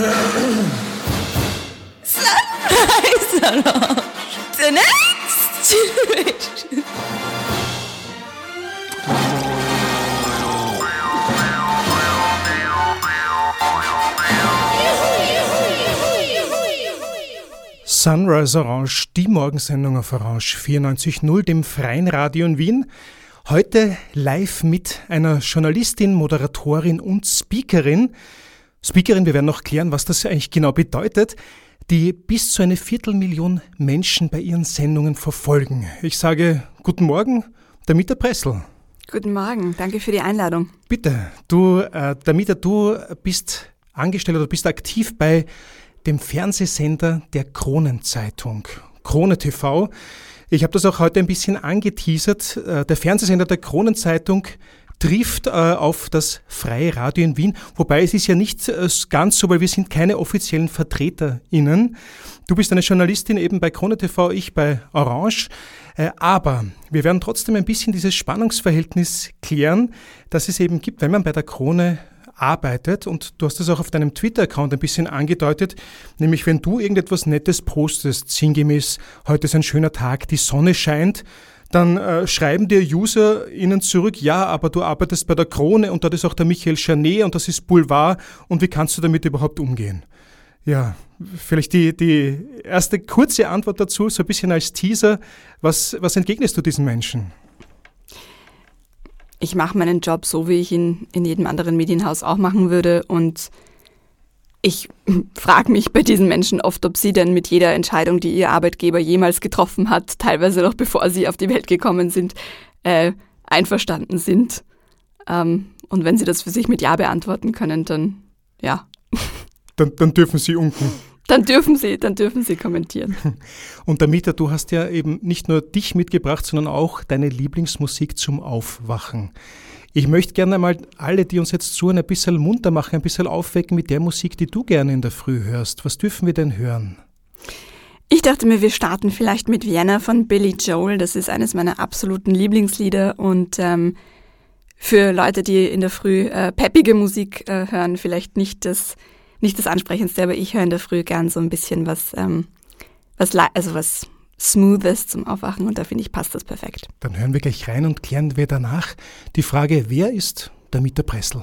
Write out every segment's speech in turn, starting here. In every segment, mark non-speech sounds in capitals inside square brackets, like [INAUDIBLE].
Sunrise Orange. The next generation. Sunrise Orange, die Morgensendung auf Orange 94.0, dem freien Radio in Wien. Heute live mit einer Journalistin, Moderatorin und Speakerin. Speakerin, wir werden noch klären, was das eigentlich genau bedeutet, die bis zu eine Viertelmillion Menschen bei ihren Sendungen verfolgen. Ich sage guten Morgen, Damita Pressel. Guten Morgen, danke für die Einladung. Bitte, du, äh, Damita, du bist angestellt oder bist aktiv bei dem Fernsehsender der Kronenzeitung, Krone TV. Ich habe das auch heute ein bisschen angeteasert. Äh, der Fernsehsender der Kronenzeitung trifft äh, auf das Freie Radio in Wien, wobei es ist ja nicht äh, ganz so, weil wir sind keine offiziellen VertreterInnen. Du bist eine Journalistin eben bei Krone TV, ich bei Orange. Aber wir werden trotzdem ein bisschen dieses Spannungsverhältnis klären, das es eben gibt, wenn man bei der Krone arbeitet und du hast das auch auf deinem Twitter-Account ein bisschen angedeutet, nämlich wenn du irgendetwas Nettes postest, sinngemäß, heute ist ein schöner Tag, die Sonne scheint, dann äh, schreiben dir User ihnen zurück, ja, aber du arbeitest bei der Krone und dort ist auch der Michael Chanet und das ist Boulevard und wie kannst du damit überhaupt umgehen? Ja, vielleicht die, die erste kurze Antwort dazu, so ein bisschen als Teaser. Was, was entgegnest du diesen Menschen? ich mache meinen Job so, wie ich ihn in jedem anderen Medienhaus auch machen würde. Und ich [LAUGHS] frage mich bei diesen Menschen oft, ob sie denn mit jeder Entscheidung, die ihr Arbeitgeber jemals getroffen hat, teilweise noch bevor sie auf die Welt gekommen sind, äh, einverstanden sind. Ähm, und wenn sie das für sich mit Ja beantworten können, dann ja. [LAUGHS] Dann, dann dürfen sie unten. Dann dürfen Sie, dann dürfen Sie kommentieren. [LAUGHS] Und Damita, du hast ja eben nicht nur dich mitgebracht, sondern auch deine Lieblingsmusik zum Aufwachen. Ich möchte gerne mal alle, die uns jetzt zuhören, ein bisschen munter machen, ein bisschen aufwecken mit der Musik, die du gerne in der Früh hörst. Was dürfen wir denn hören? Ich dachte mir, wir starten vielleicht mit Vienna von Billy Joel. Das ist eines meiner absoluten Lieblingslieder und ähm, für Leute, die in der Früh äh, peppige Musik äh, hören, vielleicht nicht das nicht das Ansprechendste, aber ich höre in der Früh gern so ein bisschen was, ähm, was, also was Smoothes zum Aufwachen und da finde ich, passt das perfekt. Dann hören wir gleich rein und klären wir danach die Frage, wer ist der Mieter Pressel?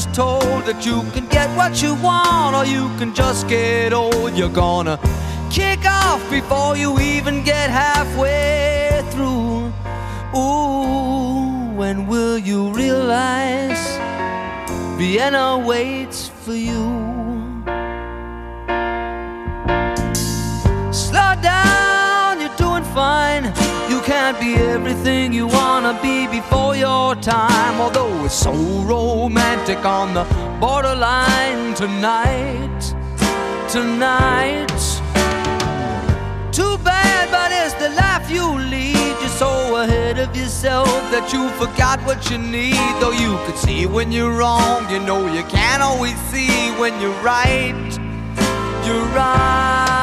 is told that you can get what you want or you can just get old. You're gonna kick off before you even get halfway through. Ooh, when will you realize Vienna waits for you? Can't be everything you wanna be before your time. Although it's so romantic on the borderline tonight, tonight. Too bad, but it's the life you lead. You're so ahead of yourself that you forgot what you need. Though you could see when you're wrong, you know you can't always see when you're right. You're right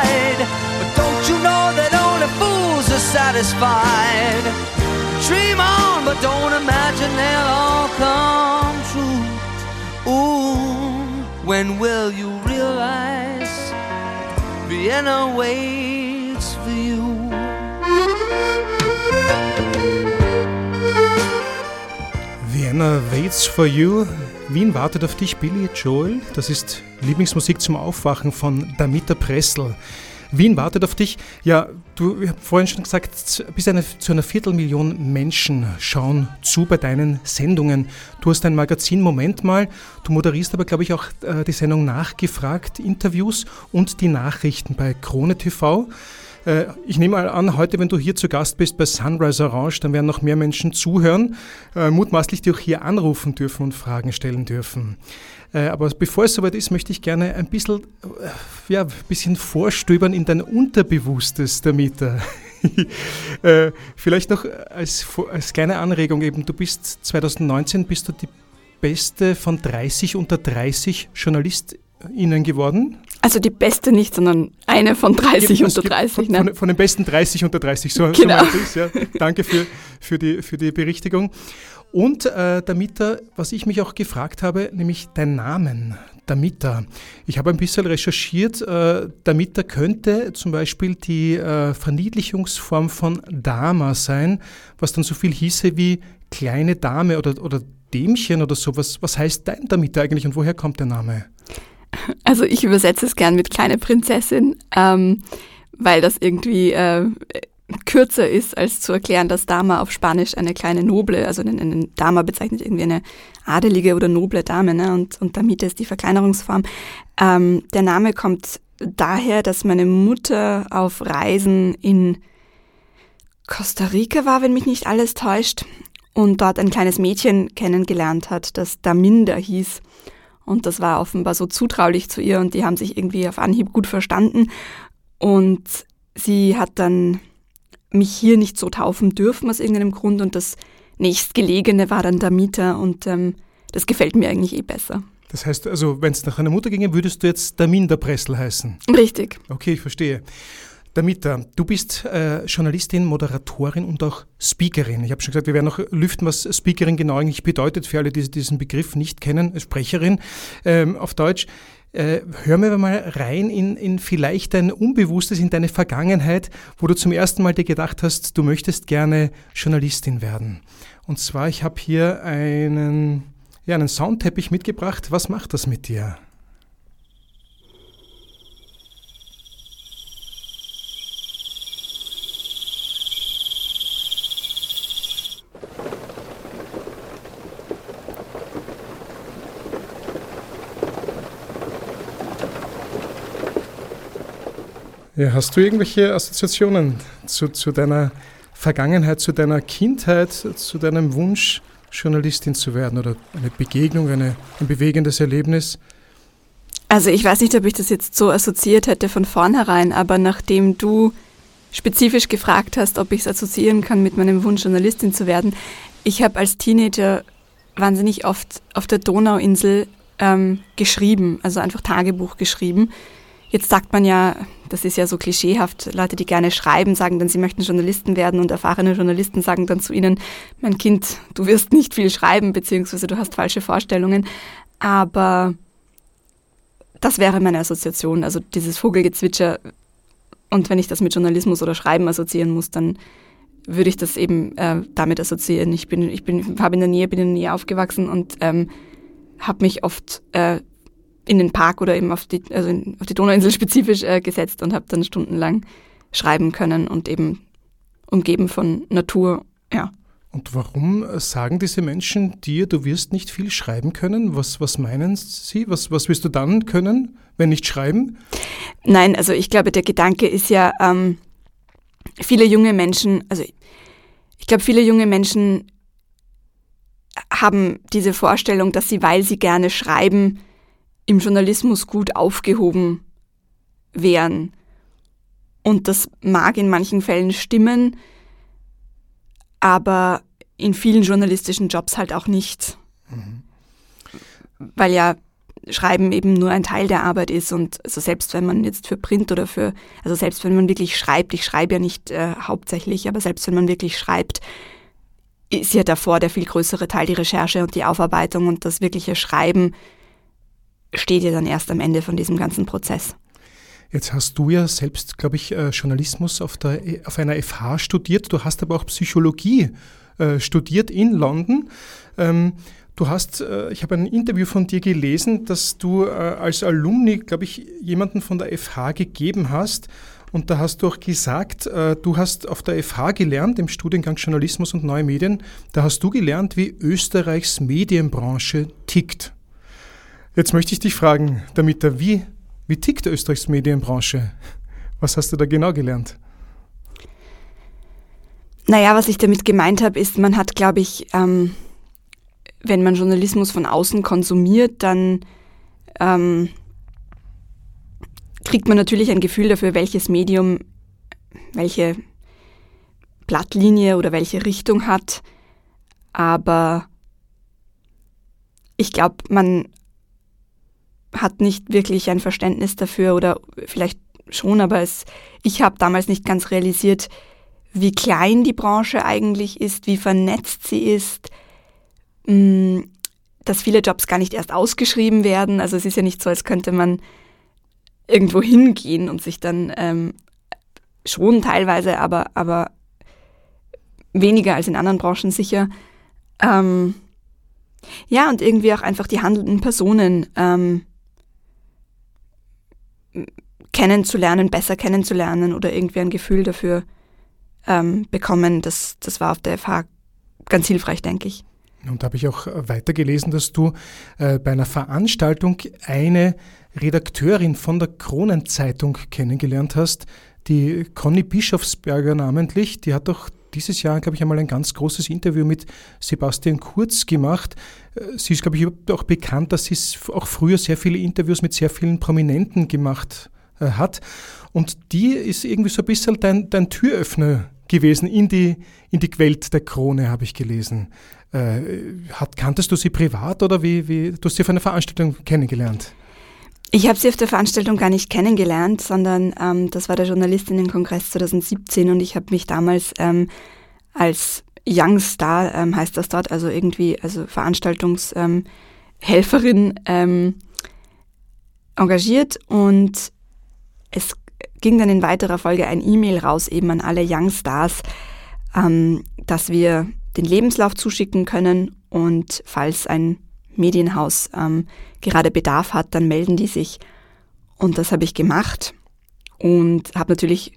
pride. But don't you know that only fools are satisfied? Dream on, but don't imagine they'll all come true. Ooh, when will you realize Vienna waits for you? Vienna waits for you. Wien wartet auf dich, Billy Joel. Das ist Lieblingsmusik zum Aufwachen von Damita Pressel. Wien wartet auf dich. Ja, du ich vorhin schon gesagt, bis eine, zu einer Viertelmillion Menschen schauen zu bei deinen Sendungen. Du hast dein Magazin Moment mal, du moderierst aber, glaube ich, auch äh, die Sendung Nachgefragt, Interviews und die Nachrichten bei Krone TV. Äh, ich nehme mal an, heute, wenn du hier zu Gast bist bei Sunrise Orange, dann werden noch mehr Menschen zuhören, äh, mutmaßlich die auch hier anrufen dürfen und Fragen stellen dürfen. Äh, aber bevor es soweit ist, möchte ich gerne ein bisschen, ja, ein bisschen vorstöbern in dein Unterbewusstes, Damita. [LAUGHS] Vielleicht noch als, als kleine Anregung eben, du bist 2019 bist du die beste von 30 unter 30 JournalistInnen geworden. Also die beste nicht, sondern eine von 30 unter 30. Von, ne? von, von, den besten 30 unter 30, so, genau. so ja. Danke für, für, die, für die Berichtigung. Und äh, Damita, was ich mich auch gefragt habe, nämlich dein Namen, Damita. Ich habe ein bisschen recherchiert. Äh, Damita könnte zum Beispiel die äh, Verniedlichungsform von Dama sein, was dann so viel hieße wie kleine Dame oder, oder Dämchen oder sowas. Was heißt dein Damita eigentlich und woher kommt der Name? Also ich übersetze es gern mit kleine Prinzessin, ähm, weil das irgendwie äh, kürzer ist, als zu erklären, dass Dama auf Spanisch eine kleine Noble, also eine, eine Dama bezeichnet irgendwie eine adelige oder noble Dame, ne? und, und Damita ist die Verkleinerungsform. Ähm, der Name kommt daher, dass meine Mutter auf Reisen in Costa Rica war, wenn mich nicht alles täuscht, und dort ein kleines Mädchen kennengelernt hat, das Daminda hieß. Und das war offenbar so zutraulich zu ihr und die haben sich irgendwie auf Anhieb gut verstanden. Und sie hat dann mich hier nicht so taufen dürfen aus irgendeinem Grund und das nächstgelegene war dann der Mieter und ähm, das gefällt mir eigentlich eh besser. Das heißt also, wenn es nach einer Mutter ginge, würdest du jetzt Damin der Pressel heißen? Richtig. Okay, ich verstehe. Damita, du bist äh, Journalistin, Moderatorin und auch Speakerin. Ich habe schon gesagt, wir werden noch lüften, was Speakerin genau eigentlich bedeutet, für alle, die diesen Begriff nicht kennen, Sprecherin ähm, auf Deutsch. Äh, hör mir mal rein in, in vielleicht dein Unbewusstes, in deine Vergangenheit, wo du zum ersten Mal dir gedacht hast, du möchtest gerne Journalistin werden. Und zwar, ich habe hier einen, ja, einen Soundteppich mitgebracht. Was macht das mit dir? Ja, hast du irgendwelche Assoziationen zu, zu deiner Vergangenheit, zu deiner Kindheit, zu deinem Wunsch, Journalistin zu werden oder eine Begegnung, eine, ein bewegendes Erlebnis? Also ich weiß nicht, ob ich das jetzt so assoziiert hätte von vornherein, aber nachdem du spezifisch gefragt hast, ob ich es assoziieren kann mit meinem Wunsch, Journalistin zu werden, ich habe als Teenager wahnsinnig oft auf der Donauinsel ähm, geschrieben, also einfach Tagebuch geschrieben. Jetzt sagt man ja, das ist ja so klischeehaft, Leute, die gerne schreiben, sagen dann, sie möchten Journalisten werden und erfahrene Journalisten sagen dann zu ihnen, mein Kind, du wirst nicht viel schreiben, beziehungsweise du hast falsche Vorstellungen. Aber das wäre meine Assoziation, also dieses Vogelgezwitscher. Und wenn ich das mit Journalismus oder Schreiben assoziieren muss, dann würde ich das eben äh, damit assoziieren. Ich bin, ich bin, habe in der Nähe, bin in der Nähe aufgewachsen und ähm, habe mich oft äh, in den Park oder eben auf die, also in, auf die Donauinsel [LAUGHS] spezifisch äh, gesetzt und habe dann stundenlang schreiben können und eben umgeben von Natur, ja. Und warum sagen diese Menschen dir, du wirst nicht viel schreiben können? Was, was meinen sie? Was, was wirst du dann können, wenn nicht schreiben? Nein, also ich glaube, der Gedanke ist ja, ähm, viele junge Menschen, also ich glaube, viele junge Menschen haben diese Vorstellung, dass sie, weil sie gerne schreiben, im Journalismus gut aufgehoben wären. Und das mag in manchen Fällen stimmen, aber in vielen journalistischen Jobs halt auch nicht. Mhm. Weil ja Schreiben eben nur ein Teil der Arbeit ist und also selbst wenn man jetzt für Print oder für, also selbst wenn man wirklich schreibt, ich schreibe ja nicht äh, hauptsächlich, aber selbst wenn man wirklich schreibt, ist ja davor der viel größere Teil die Recherche und die Aufarbeitung und das wirkliche Schreiben steht ja dann erst am Ende von diesem ganzen Prozess. Jetzt hast du ja selbst, glaube ich, äh, Journalismus auf, der, auf einer FH studiert. Du hast aber auch Psychologie äh, studiert in London. Ähm, du hast, äh, ich habe ein Interview von dir gelesen, dass du als Alumni, glaube ich, jemanden von der FH gegeben hast. Und da hast du auch gesagt, äh, du hast auf der FH gelernt, im Studiengang Journalismus und Neue Medien, da hast du gelernt, wie Österreichs Medienbranche tickt. Jetzt möchte ich dich fragen, Damita, wie, wie tickt Österreichs Medienbranche? Was hast du da genau gelernt? Naja, was ich damit gemeint habe, ist, man hat, glaube ich, ähm, wenn man Journalismus von außen konsumiert, dann ähm, kriegt man natürlich ein Gefühl dafür, welches Medium welche Blattlinie oder welche Richtung hat. Aber ich glaube, man hat nicht wirklich ein Verständnis dafür oder vielleicht schon, aber es, ich habe damals nicht ganz realisiert, wie klein die Branche eigentlich ist, wie vernetzt sie ist, mm, dass viele Jobs gar nicht erst ausgeschrieben werden. Also es ist ja nicht so, als könnte man irgendwo hingehen und sich dann ähm, schon teilweise, aber, aber weniger als in anderen Branchen sicher. Ähm, ja, und irgendwie auch einfach die handelnden Personen ähm, kennenzulernen, besser kennenzulernen oder irgendwie ein Gefühl dafür ähm, bekommen. Das, das war auf der FH ganz hilfreich, denke ich. Und habe ich auch weitergelesen, dass du äh, bei einer Veranstaltung eine Redakteurin von der Kronenzeitung kennengelernt hast, die Conny Bischofsberger namentlich. Die hat doch dieses Jahr, glaube ich, einmal ein ganz großes Interview mit Sebastian Kurz gemacht. Äh, sie ist, glaube ich, auch bekannt, dass sie auch früher sehr viele Interviews mit sehr vielen Prominenten gemacht äh, hat. Und die ist irgendwie so ein bisschen dein, dein Türöffner gewesen in die, in die Welt der Krone, habe ich gelesen. Äh, hat, kanntest du sie privat oder wie, wie, du hast sie auf einer Veranstaltung kennengelernt? Ich habe sie auf der Veranstaltung gar nicht kennengelernt, sondern ähm, das war der Journalistinnenkongress 2017 und ich habe mich damals ähm, als Young Star, ähm, heißt das dort, also irgendwie, also Veranstaltungshelferin ähm, engagiert und es ging dann in weiterer Folge ein E-Mail raus eben an alle Young Stars, ähm, dass wir den Lebenslauf zuschicken können und falls ein Medienhaus ähm, gerade Bedarf hat, dann melden die sich. Und das habe ich gemacht und habe natürlich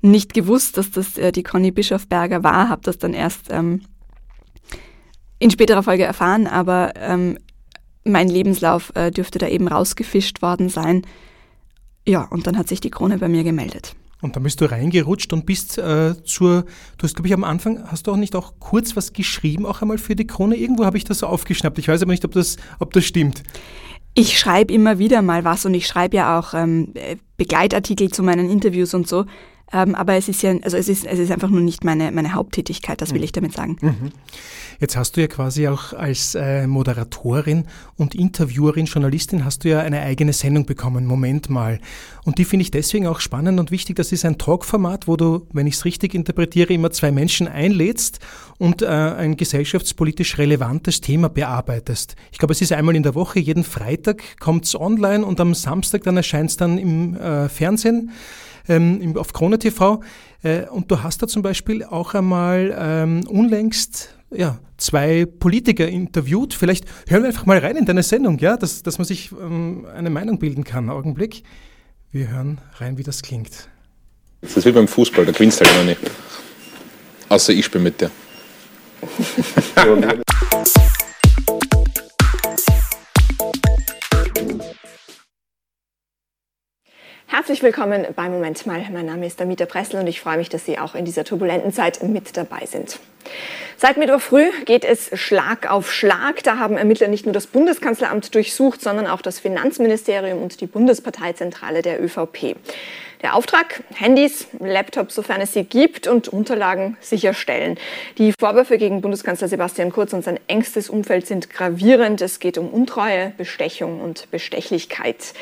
nicht gewusst, dass das äh, die Conny Bischofberger war, habe das dann erst ähm, in späterer Folge erfahren, aber ähm, mein Lebenslauf äh, dürfte da eben rausgefischt worden sein. Ja, und dann hat sich die Krone bei mir gemeldet. Und dann bist du reingerutscht und bist äh, zur, du hast, glaube ich, am Anfang, hast du auch nicht auch kurz was geschrieben, auch einmal für die Krone? Irgendwo habe ich das so aufgeschnappt. Ich weiß aber nicht, ob das, ob das stimmt. Ich schreibe immer wieder mal was und ich schreibe ja auch ähm, Begleitartikel zu meinen Interviews und so. Ähm, aber es ist ja, also es ist, es ist einfach nur nicht meine, meine Haupttätigkeit, das will mhm. ich damit sagen. Mhm. Jetzt hast du ja quasi auch als äh, Moderatorin und Interviewerin, Journalistin, hast du ja eine eigene Sendung bekommen, Moment mal. Und die finde ich deswegen auch spannend und wichtig. Das ist ein Talkformat, wo du, wenn ich es richtig interpretiere, immer zwei Menschen einlädst und äh, ein gesellschaftspolitisch relevantes Thema bearbeitest. Ich glaube, es ist einmal in der Woche, jeden Freitag kommt es online und am Samstag dann erscheint es dann im äh, Fernsehen ähm, auf Krone TV. Äh, und du hast da zum Beispiel auch einmal ähm, unlängst ja, zwei Politiker interviewt. Vielleicht hören wir einfach mal rein in deine Sendung, ja, dass, dass man sich ähm, eine Meinung bilden kann. Augenblick. Wir hören rein, wie das klingt. Das ist wie beim Fußball, da gewinnst du halt immer nicht. Außer ich spiele mit dir. [LAUGHS] Herzlich willkommen bei Moment mal. Mein Name ist Damita Pressel und ich freue mich, dass Sie auch in dieser turbulenten Zeit mit dabei sind. Seit Mittwoch früh geht es Schlag auf Schlag. Da haben Ermittler nicht nur das Bundeskanzleramt durchsucht, sondern auch das Finanzministerium und die Bundesparteizentrale der ÖVP. Der Auftrag, Handys, Laptops, sofern es sie gibt, und Unterlagen sicherstellen. Die Vorwürfe gegen Bundeskanzler Sebastian Kurz und sein engstes Umfeld sind gravierend. Es geht um Untreue, Bestechung und Bestechlichkeit.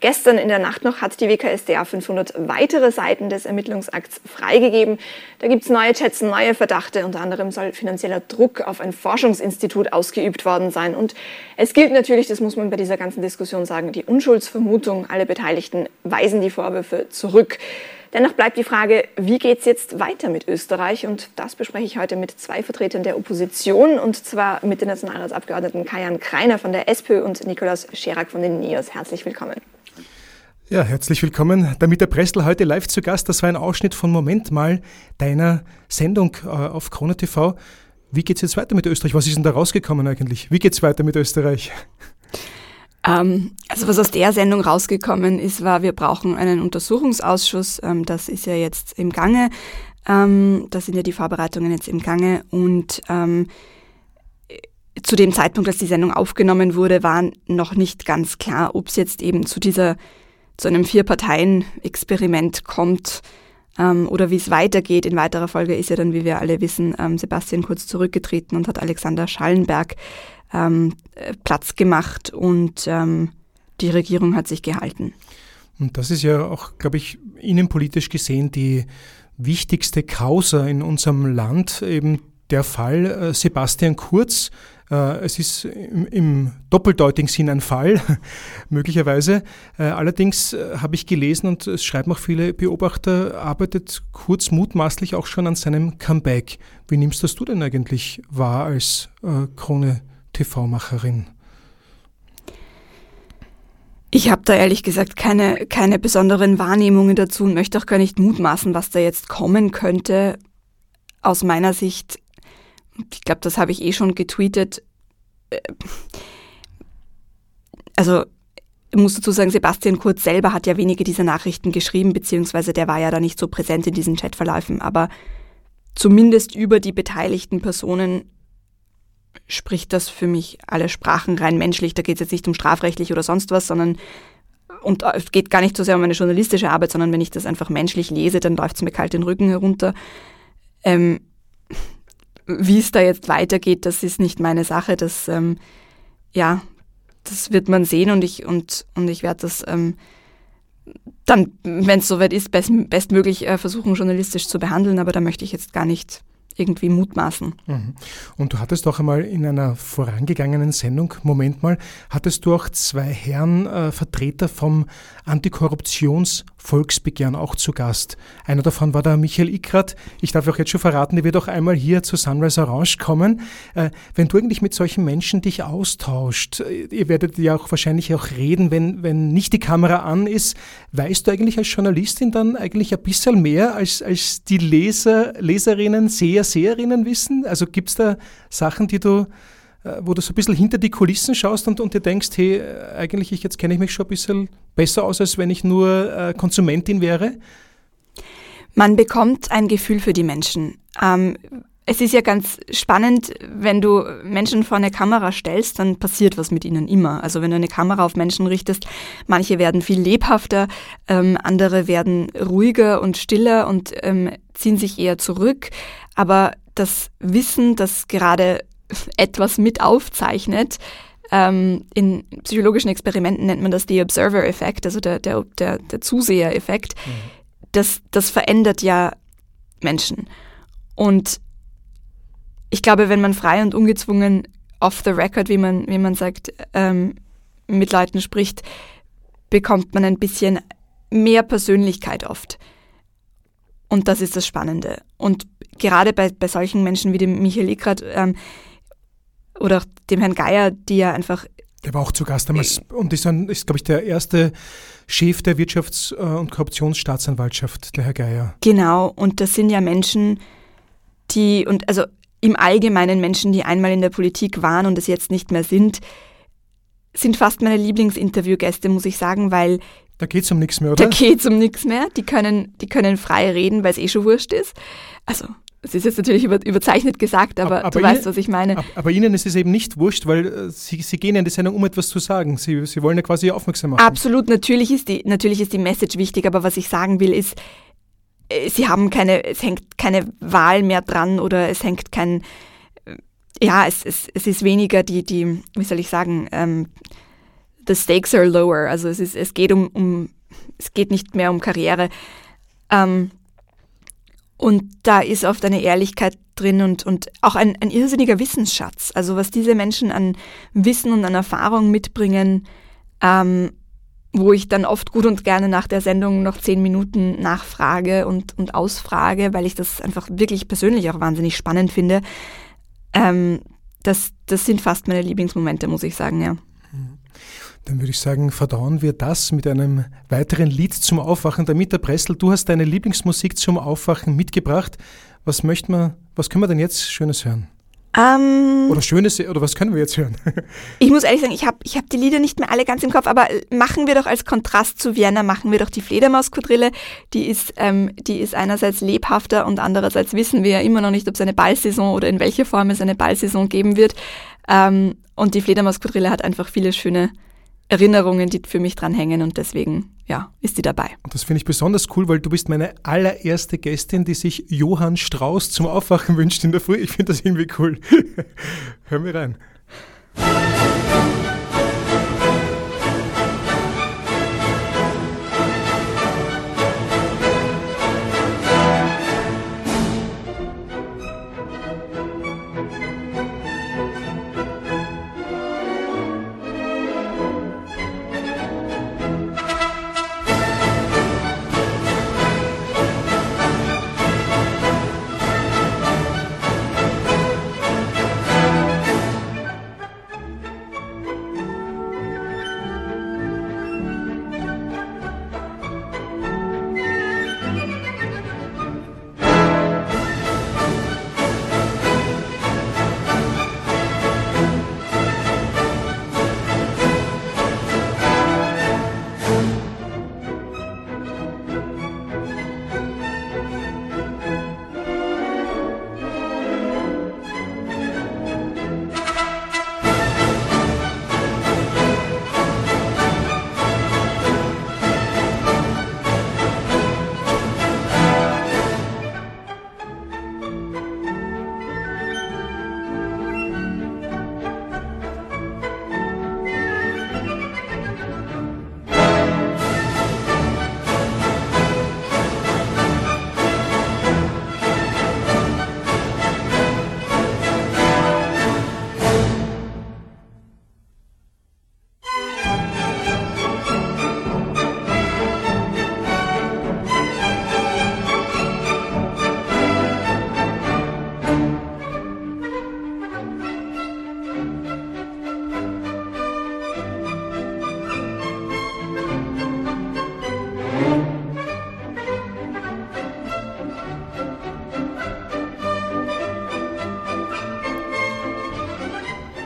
Gestern in der Nacht noch hat die WKSDA 500 weitere Seiten des Ermittlungsakts freigegeben. Da gibt es neue Chats, neue Verdachte. Unter anderem soll finanzieller Druck auf ein Forschungsinstitut ausgeübt worden sein. Und es gilt natürlich, das muss man bei dieser ganzen Diskussion sagen, die Unschuldsvermutung. Alle Beteiligten weisen die Vorwürfe zurück. Dennoch bleibt die Frage, wie geht es jetzt weiter mit Österreich? Und das bespreche ich heute mit zwei Vertretern der Opposition, und zwar mit den Nationalratsabgeordneten Kajan Kreiner von der SPÖ und Nikolaus Scherak von den NIOS. Herzlich willkommen. Ja, herzlich willkommen. Damit der Pressel heute live zu Gast. Das war ein Ausschnitt von Moment mal deiner Sendung äh, auf Krone TV. Wie geht es jetzt weiter mit Österreich? Was ist denn da rausgekommen eigentlich? Wie geht es weiter mit Österreich? Ähm, also was aus der Sendung rausgekommen ist, war, wir brauchen einen Untersuchungsausschuss. Ähm, das ist ja jetzt im Gange. Ähm, da sind ja die Vorbereitungen jetzt im Gange. Und ähm, zu dem Zeitpunkt, als die Sendung aufgenommen wurde, war noch nicht ganz klar, ob es jetzt eben zu dieser, zu einem Vier-Parteien-Experiment kommt ähm, oder wie es weitergeht. In weiterer Folge ist ja dann, wie wir alle wissen, ähm, Sebastian Kurz zurückgetreten und hat Alexander Schallenberg ähm, äh, Platz gemacht und ähm, die Regierung hat sich gehalten. Und das ist ja auch, glaube ich, innenpolitisch gesehen die wichtigste Causa in unserem Land, eben der Fall äh, Sebastian Kurz. Äh, es ist im, im doppeldeutigen Sinn ein Fall, [LAUGHS] möglicherweise. Äh, allerdings habe ich gelesen und es schreiben auch viele Beobachter, arbeitet Kurz mutmaßlich auch schon an seinem Comeback. Wie nimmst das du denn eigentlich wahr als Krone TV-Macherin? Ich habe da ehrlich gesagt keine, keine besonderen Wahrnehmungen dazu und möchte auch gar nicht mutmaßen, was da jetzt kommen könnte. Aus meiner Sicht ich glaube, das habe ich eh schon getweetet. Äh, also ich muss dazu sagen, Sebastian Kurz selber hat ja wenige dieser Nachrichten geschrieben, beziehungsweise der war ja da nicht so präsent in diesen Chatverläufen, aber zumindest über die beteiligten Personen spricht das für mich alle Sprachen rein menschlich. Da geht es jetzt nicht um strafrechtlich oder sonst was, sondern und es geht gar nicht so sehr um meine journalistische Arbeit, sondern wenn ich das einfach menschlich lese, dann läuft es mir kalt den Rücken herunter. Ähm, wie es da jetzt weitergeht, das ist nicht meine Sache. Das, ähm, ja, das wird man sehen und ich, und, und ich werde das ähm, dann, wenn es soweit ist, best, bestmöglich äh, versuchen, journalistisch zu behandeln, aber da möchte ich jetzt gar nicht irgendwie mutmaßen. Mhm. Und du hattest auch einmal in einer vorangegangenen Sendung, Moment mal, hattest du auch zwei Herren äh, Vertreter vom Antikorruptionsvolksbegehren auch zu Gast. Einer davon war der Michael Ickrat. Ich darf auch jetzt schon verraten, der wird auch einmal hier zu Sunrise Orange kommen. Äh, wenn du eigentlich mit solchen Menschen dich austauscht, äh, ihr werdet ja auch wahrscheinlich auch reden, wenn, wenn nicht die Kamera an ist, weißt du eigentlich als Journalistin dann eigentlich ein bisschen mehr als, als die Leser, Leserinnen, Seher, Seherinnen wissen? Also gibt es da Sachen, die du, wo du so ein bisschen hinter die Kulissen schaust und, und dir denkst, hey, eigentlich ich, jetzt kenne ich mich schon ein bisschen besser aus, als wenn ich nur äh, Konsumentin wäre? Man bekommt ein Gefühl für die Menschen. Ähm, es ist ja ganz spannend, wenn du Menschen vor eine Kamera stellst, dann passiert was mit ihnen immer. Also wenn du eine Kamera auf Menschen richtest, manche werden viel lebhafter, ähm, andere werden ruhiger und stiller und ähm, ziehen sich eher zurück. Aber das Wissen, das gerade [LAUGHS] etwas mit aufzeichnet, ähm, in psychologischen Experimenten nennt man das die Observer-Effekt, also der, der, der, der Zuseher-Effekt, mhm. das, das verändert ja Menschen. Und ich glaube, wenn man frei und ungezwungen off the record, wie man, wie man sagt, ähm, mit Leuten spricht, bekommt man ein bisschen mehr Persönlichkeit oft. Und das ist das Spannende. Und gerade bei, bei solchen Menschen wie dem Michael Ickrat ähm, oder dem Herrn Geier, die ja einfach. Der war auch zu Gast damals äh, und ist, ist glaube ich, der erste Chef der Wirtschafts- und Korruptionsstaatsanwaltschaft, der Herr Geier. Genau, und das sind ja Menschen, die, und also im Allgemeinen Menschen, die einmal in der Politik waren und es jetzt nicht mehr sind, sind fast meine Lieblingsinterviewgäste, muss ich sagen, weil da geht es um nichts mehr, oder? Da geht es um nichts mehr. Die können, die können frei reden, weil es eh schon wurscht ist. Also, es ist jetzt natürlich über, überzeichnet gesagt, aber, aber du Ihnen, weißt, was ich meine. Aber Ihnen ist es eben nicht wurscht, weil äh, Sie, Sie gehen in die Sendung, um etwas zu sagen. Sie, Sie wollen ja quasi aufmerksam machen. Absolut, natürlich ist, die, natürlich ist die Message wichtig, aber was ich sagen will, ist, äh, Sie haben keine, es hängt keine Wahl mehr dran oder es hängt kein, äh, ja, es, es, es ist weniger die, die, wie soll ich sagen, ähm, the stakes are lower. Also es, ist, es geht um, um es geht nicht mehr um Karriere. Ähm, und da ist oft eine Ehrlichkeit drin und, und auch ein, ein irrsinniger Wissensschatz. Also was diese Menschen an Wissen und an Erfahrung mitbringen, ähm, wo ich dann oft gut und gerne nach der Sendung noch zehn Minuten nachfrage und, und ausfrage, weil ich das einfach wirklich persönlich auch wahnsinnig spannend finde. Ähm, das, das sind fast meine Lieblingsmomente, muss ich sagen, ja. Dann würde ich sagen, verdauen wir das mit einem weiteren Lied zum Aufwachen. Damit der Pressel, du hast deine Lieblingsmusik zum Aufwachen mitgebracht. Was möchten wir, was können wir denn jetzt Schönes hören? Ähm, Oder Schönes, oder was können wir jetzt hören? [LAUGHS] ich muss ehrlich sagen, ich habe ich hab die Lieder nicht mehr alle ganz im Kopf, aber machen wir doch als Kontrast zu Vienna, machen wir doch die Fledermausquadrille. Die ist, ähm, die ist einerseits lebhafter und andererseits wissen wir ja immer noch nicht, ob es eine Ballsaison oder in welcher Form es eine Ballsaison geben wird. Ähm, und die Fledermausquadrille hat einfach viele schöne Erinnerungen, die für mich dranhängen und deswegen, ja, ist die dabei. Das finde ich besonders cool, weil du bist meine allererste Gästin, die sich Johann Strauß zum Aufwachen wünscht in der Früh. Ich finde das irgendwie cool. [LAUGHS] Hören wir rein.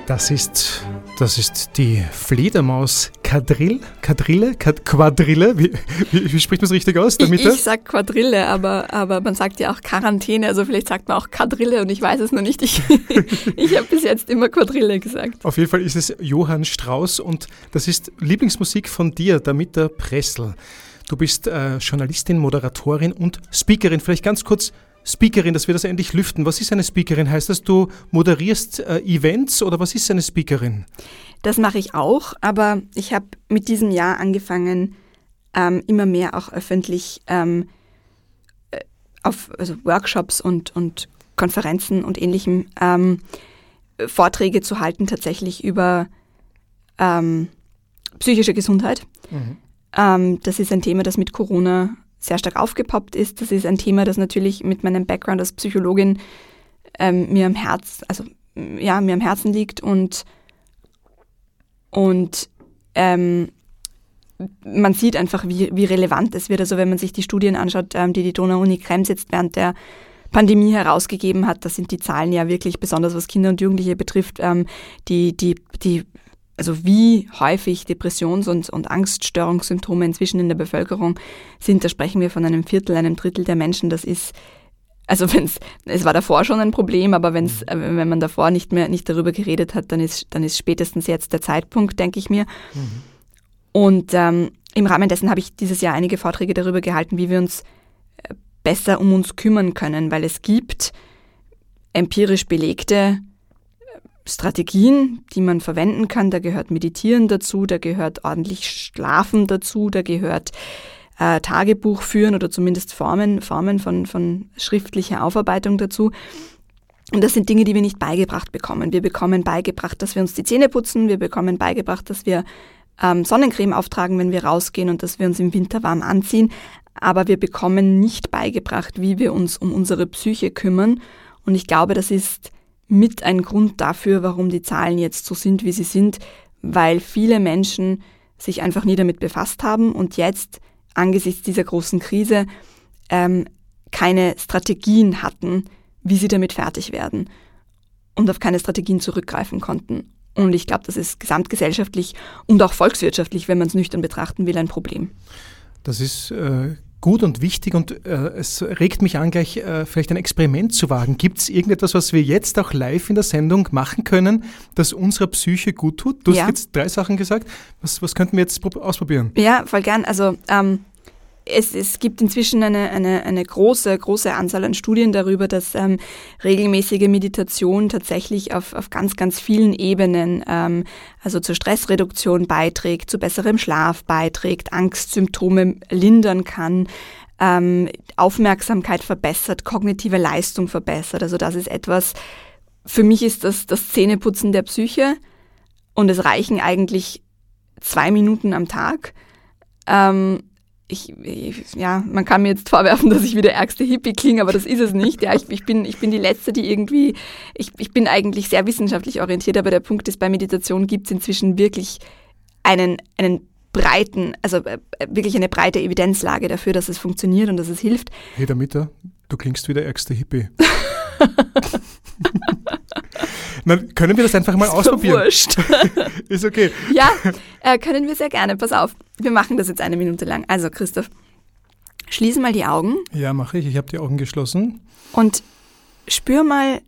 Das ist, das ist die Fledermaus Quadrille, Quadrille, Quadrille, wie, wie, wie spricht man es richtig aus? Damit ich, ich sag Quadrille, aber, aber man sagt ja auch Quarantäne, also vielleicht sagt man auch Quadrille und ich weiß es noch nicht. Ich, [LAUGHS] ich habe bis jetzt immer Quadrille gesagt. Auf jeden Fall ist es Johann Strauss und das ist Lieblingsmusik von dir, damit der Pressel. Du bist äh, Journalistin, Moderatorin und Speakerin. Vielleicht ganz kurz, Speakerin, dass wir das endlich lüften. Was ist eine Speakerin? Heißt das, du moderierst äh, Events oder was ist eine Speakerin? Das mache ich auch, aber ich habe mit diesem Jahr angefangen, ähm, immer mehr auch öffentlich ähm, äh, auf also Workshops und, und Konferenzen und ähnlichem ähm, Vorträge zu halten, tatsächlich über ähm, psychische Gesundheit. Mhm. Ähm, das ist ein Thema, das mit Corona sehr stark aufgepoppt ist. Das ist ein Thema, das natürlich mit meinem Background als Psychologin ähm, mir am Herz, also ja, mir am Herzen liegt und, und ähm, man sieht einfach, wie, wie relevant es wird. Also wenn man sich die Studien anschaut, ähm, die die Donau-Uni Krems jetzt während der Pandemie herausgegeben hat, da sind die Zahlen ja wirklich, besonders was Kinder und Jugendliche betrifft, ähm, die, die, die also wie häufig Depressions- und, und Angststörungssymptome inzwischen in der Bevölkerung sind, da sprechen wir von einem Viertel, einem Drittel der Menschen. Das ist, also [LAUGHS] wenn es, es war davor schon ein Problem, aber wenn's, mhm. äh, wenn man davor nicht mehr nicht darüber geredet hat, dann ist, dann ist spätestens jetzt der Zeitpunkt, denke ich mir. Mhm. Und ähm, im Rahmen dessen habe ich dieses Jahr einige Vorträge darüber gehalten, wie wir uns äh, besser um uns kümmern können, weil es gibt empirisch belegte Strategien, die man verwenden kann. Da gehört Meditieren dazu, da gehört ordentlich Schlafen dazu, da gehört äh, Tagebuch führen oder zumindest Formen, Formen von, von schriftlicher Aufarbeitung dazu. Und das sind Dinge, die wir nicht beigebracht bekommen. Wir bekommen beigebracht, dass wir uns die Zähne putzen, wir bekommen beigebracht, dass wir ähm, Sonnencreme auftragen, wenn wir rausgehen und dass wir uns im Winter warm anziehen. Aber wir bekommen nicht beigebracht, wie wir uns um unsere Psyche kümmern. Und ich glaube, das ist mit ein Grund dafür, warum die Zahlen jetzt so sind, wie sie sind, weil viele Menschen sich einfach nie damit befasst haben und jetzt angesichts dieser großen Krise ähm, keine Strategien hatten, wie sie damit fertig werden und auf keine Strategien zurückgreifen konnten. Und ich glaube, das ist gesamtgesellschaftlich und auch volkswirtschaftlich, wenn man es nüchtern betrachten will, ein Problem. Das ist äh, gut und wichtig und äh, es regt mich an, gleich äh, vielleicht ein Experiment zu wagen. Gibt es irgendetwas, was wir jetzt auch live in der Sendung machen können, das unserer Psyche gut tut? Du Ja. hast jetzt drei Sachen gesagt. Was, was könnten wir jetzt prob- ausprobieren? Ja, voll gern. Also ähm, es, es gibt inzwischen eine, eine, eine große, große Anzahl an Studien darüber, dass ähm, regelmäßige Meditation tatsächlich auf, auf ganz, ganz vielen Ebenen, ähm, also zur Stressreduktion beiträgt, zu besserem Schlaf beiträgt, Angstsymptome lindern kann, ähm, Aufmerksamkeit verbessert, kognitive Leistung verbessert. Also das ist etwas, für mich ist das das Zähneputzen der Psyche und es reichen eigentlich zwei Minuten am Tag. Ähm, ich, ich, ja, man kann mir jetzt vorwerfen, [LAUGHS] dass ich wie der ärgste Hippie klinge, aber das ist es nicht. Ja, ich, ich, bin, ich bin die Letzte, die irgendwie, ich, ich bin eigentlich sehr wissenschaftlich orientiert, aber der Punkt ist, bei Meditation gibt es inzwischen wirklich einen, einen breiten, also äh, wirklich eine breite Evidenzlage dafür, dass es funktioniert und dass es hilft. Hey, Damita, du klingst wie der ärgste Hippie. [LAUGHS] [LAUGHS] Na, können wir das einfach mal ausprobieren? Wurscht. [LAUGHS] Ist okay. [LAUGHS] Ja, äh, können wir sehr gerne. Pass auf, wir machen das jetzt eine Minute lang. Also Christoph, schließe mal die Augen Ja, mache ich. Ich habe die Augen geschlossen. und spür mal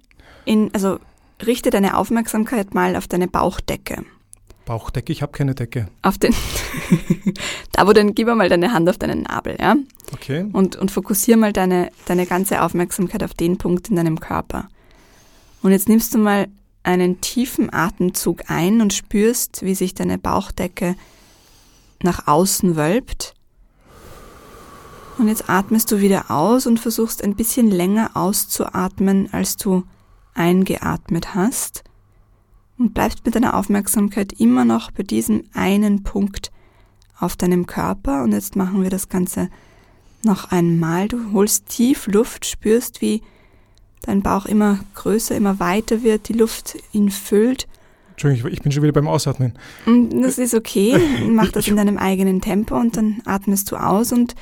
in, also richte deine Aufmerksamkeit mal auf deine Bauchdecke. Bauchdecke, ich habe keine Decke. Auf den, da wo dann, gib mal deine Hand auf deinen Nabel, ja? Okay. Und, und fokussier mal deine, deine ganze Aufmerksamkeit auf den Punkt in deinem Körper. Und jetzt nimmst du mal einen tiefen Atemzug ein und spürst, wie sich deine Bauchdecke nach außen wölbt. Und jetzt atmest du wieder aus und versuchst ein bisschen länger auszuatmen, als du eingeatmet hast. Und bleibst mit deiner Aufmerksamkeit immer noch bei diesem einen Punkt auf deinem Körper. Und jetzt machen wir das Ganze noch einmal. Du holst tief Luft, spürst, wie dein Bauch immer größer, immer weiter wird, die Luft ihn füllt. Entschuldigung, ich bin schon wieder beim Ausatmen. Und das ist okay. [LAUGHS] Mach das in deinem eigenen Tempo und dann atmest du aus und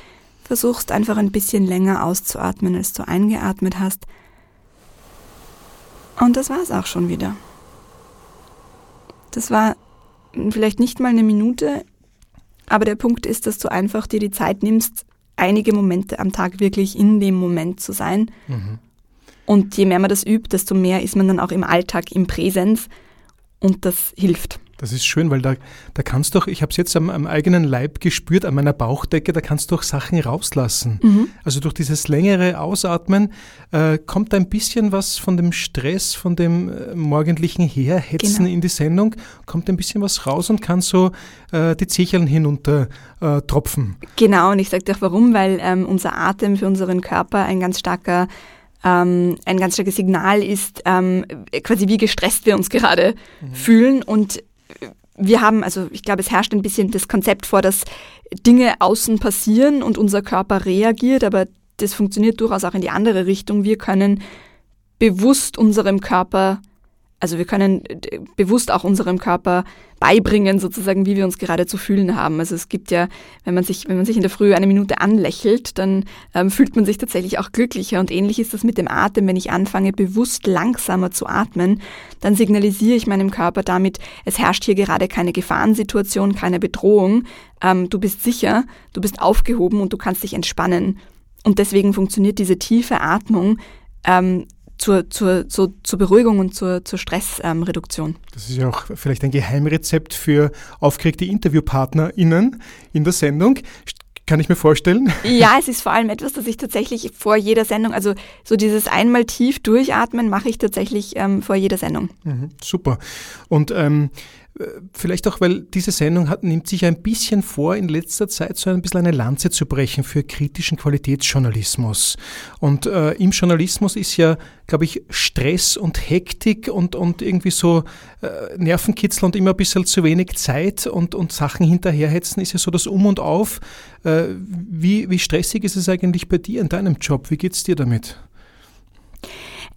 versuchst einfach ein bisschen länger auszuatmen, als du eingeatmet hast. Und das war's auch schon wieder. Das war vielleicht nicht mal eine Minute, aber der Punkt ist, dass du einfach dir die Zeit nimmst, einige Momente am Tag wirklich in dem Moment zu sein. Und je mehr man das übt, desto mehr ist man dann auch im Alltag, im Präsens und das hilft. Das ist schön, weil da, da kannst du doch, ich habe es jetzt am, am eigenen Leib gespürt, an meiner Bauchdecke, da kannst du auch Sachen rauslassen. Also durch dieses längere Ausatmen äh, kommt ein bisschen was von dem Stress, von dem äh, morgendlichen Herhetzen Genau. in die Sendung, kommt ein bisschen was raus und kann so äh, die Zecheln hinunter äh, tropfen. Genau, und ich sage dir auch warum, weil ähm, unser Atem für unseren Körper ein ganz starker ähm, ein ganz starkes Signal ist, ähm, quasi wie gestresst wir uns gerade fühlen. Und wir haben, also ich glaube, es herrscht ein bisschen das Konzept vor, dass Dinge außen passieren und unser Körper reagiert, aber das funktioniert durchaus auch in die andere Richtung. Wir können bewusst unserem Körper, also wir können äh, bewusst auch unserem Körper beibringen, sozusagen, wie wir uns gerade zu fühlen haben. Also es gibt ja, wenn man sich, wenn man sich in der Früh eine Minute anlächelt, dann ähm, fühlt man sich tatsächlich auch glücklicher. Und ähnlich ist das mit dem Atem. Wenn ich anfange, bewusst langsamer zu atmen, dann signalisiere ich meinem Körper damit, es herrscht hier gerade keine Gefahrensituation, keine Bedrohung. Ähm, du bist sicher, du bist aufgehoben und du kannst dich entspannen. Und deswegen funktioniert diese tiefe Atmung ähm, zur, zur, zur, zur Beruhigung und zur, zur Stressreduktion. Das ist ja auch vielleicht ein Geheimrezept für aufgeregte InterviewpartnerInnen in der Sendung. Kann ich mir vorstellen. [LAUGHS] Ja, es ist vor allem etwas, das ich tatsächlich vor jeder Sendung, also so dieses einmal tief durchatmen, mache ich tatsächlich ähm, vor jeder Sendung. Mhm, super. Und ähm, äh, vielleicht auch, weil diese Sendung hat, nimmt sich ein bisschen vor, in letzter Zeit so ein bisschen eine Lanze zu brechen für kritischen Qualitätsjournalismus. Und äh, im Journalismus ist ja, glaube ich, Stress und Hektik und, und irgendwie so äh, Nervenkitzel und immer ein bisschen zu wenig Zeit und, und Sachen hinterherhetzen, ist ja so das Um und Auf. Äh, wie, wie stressig ist es eigentlich bei dir in deinem Job? Wie geht's dir damit?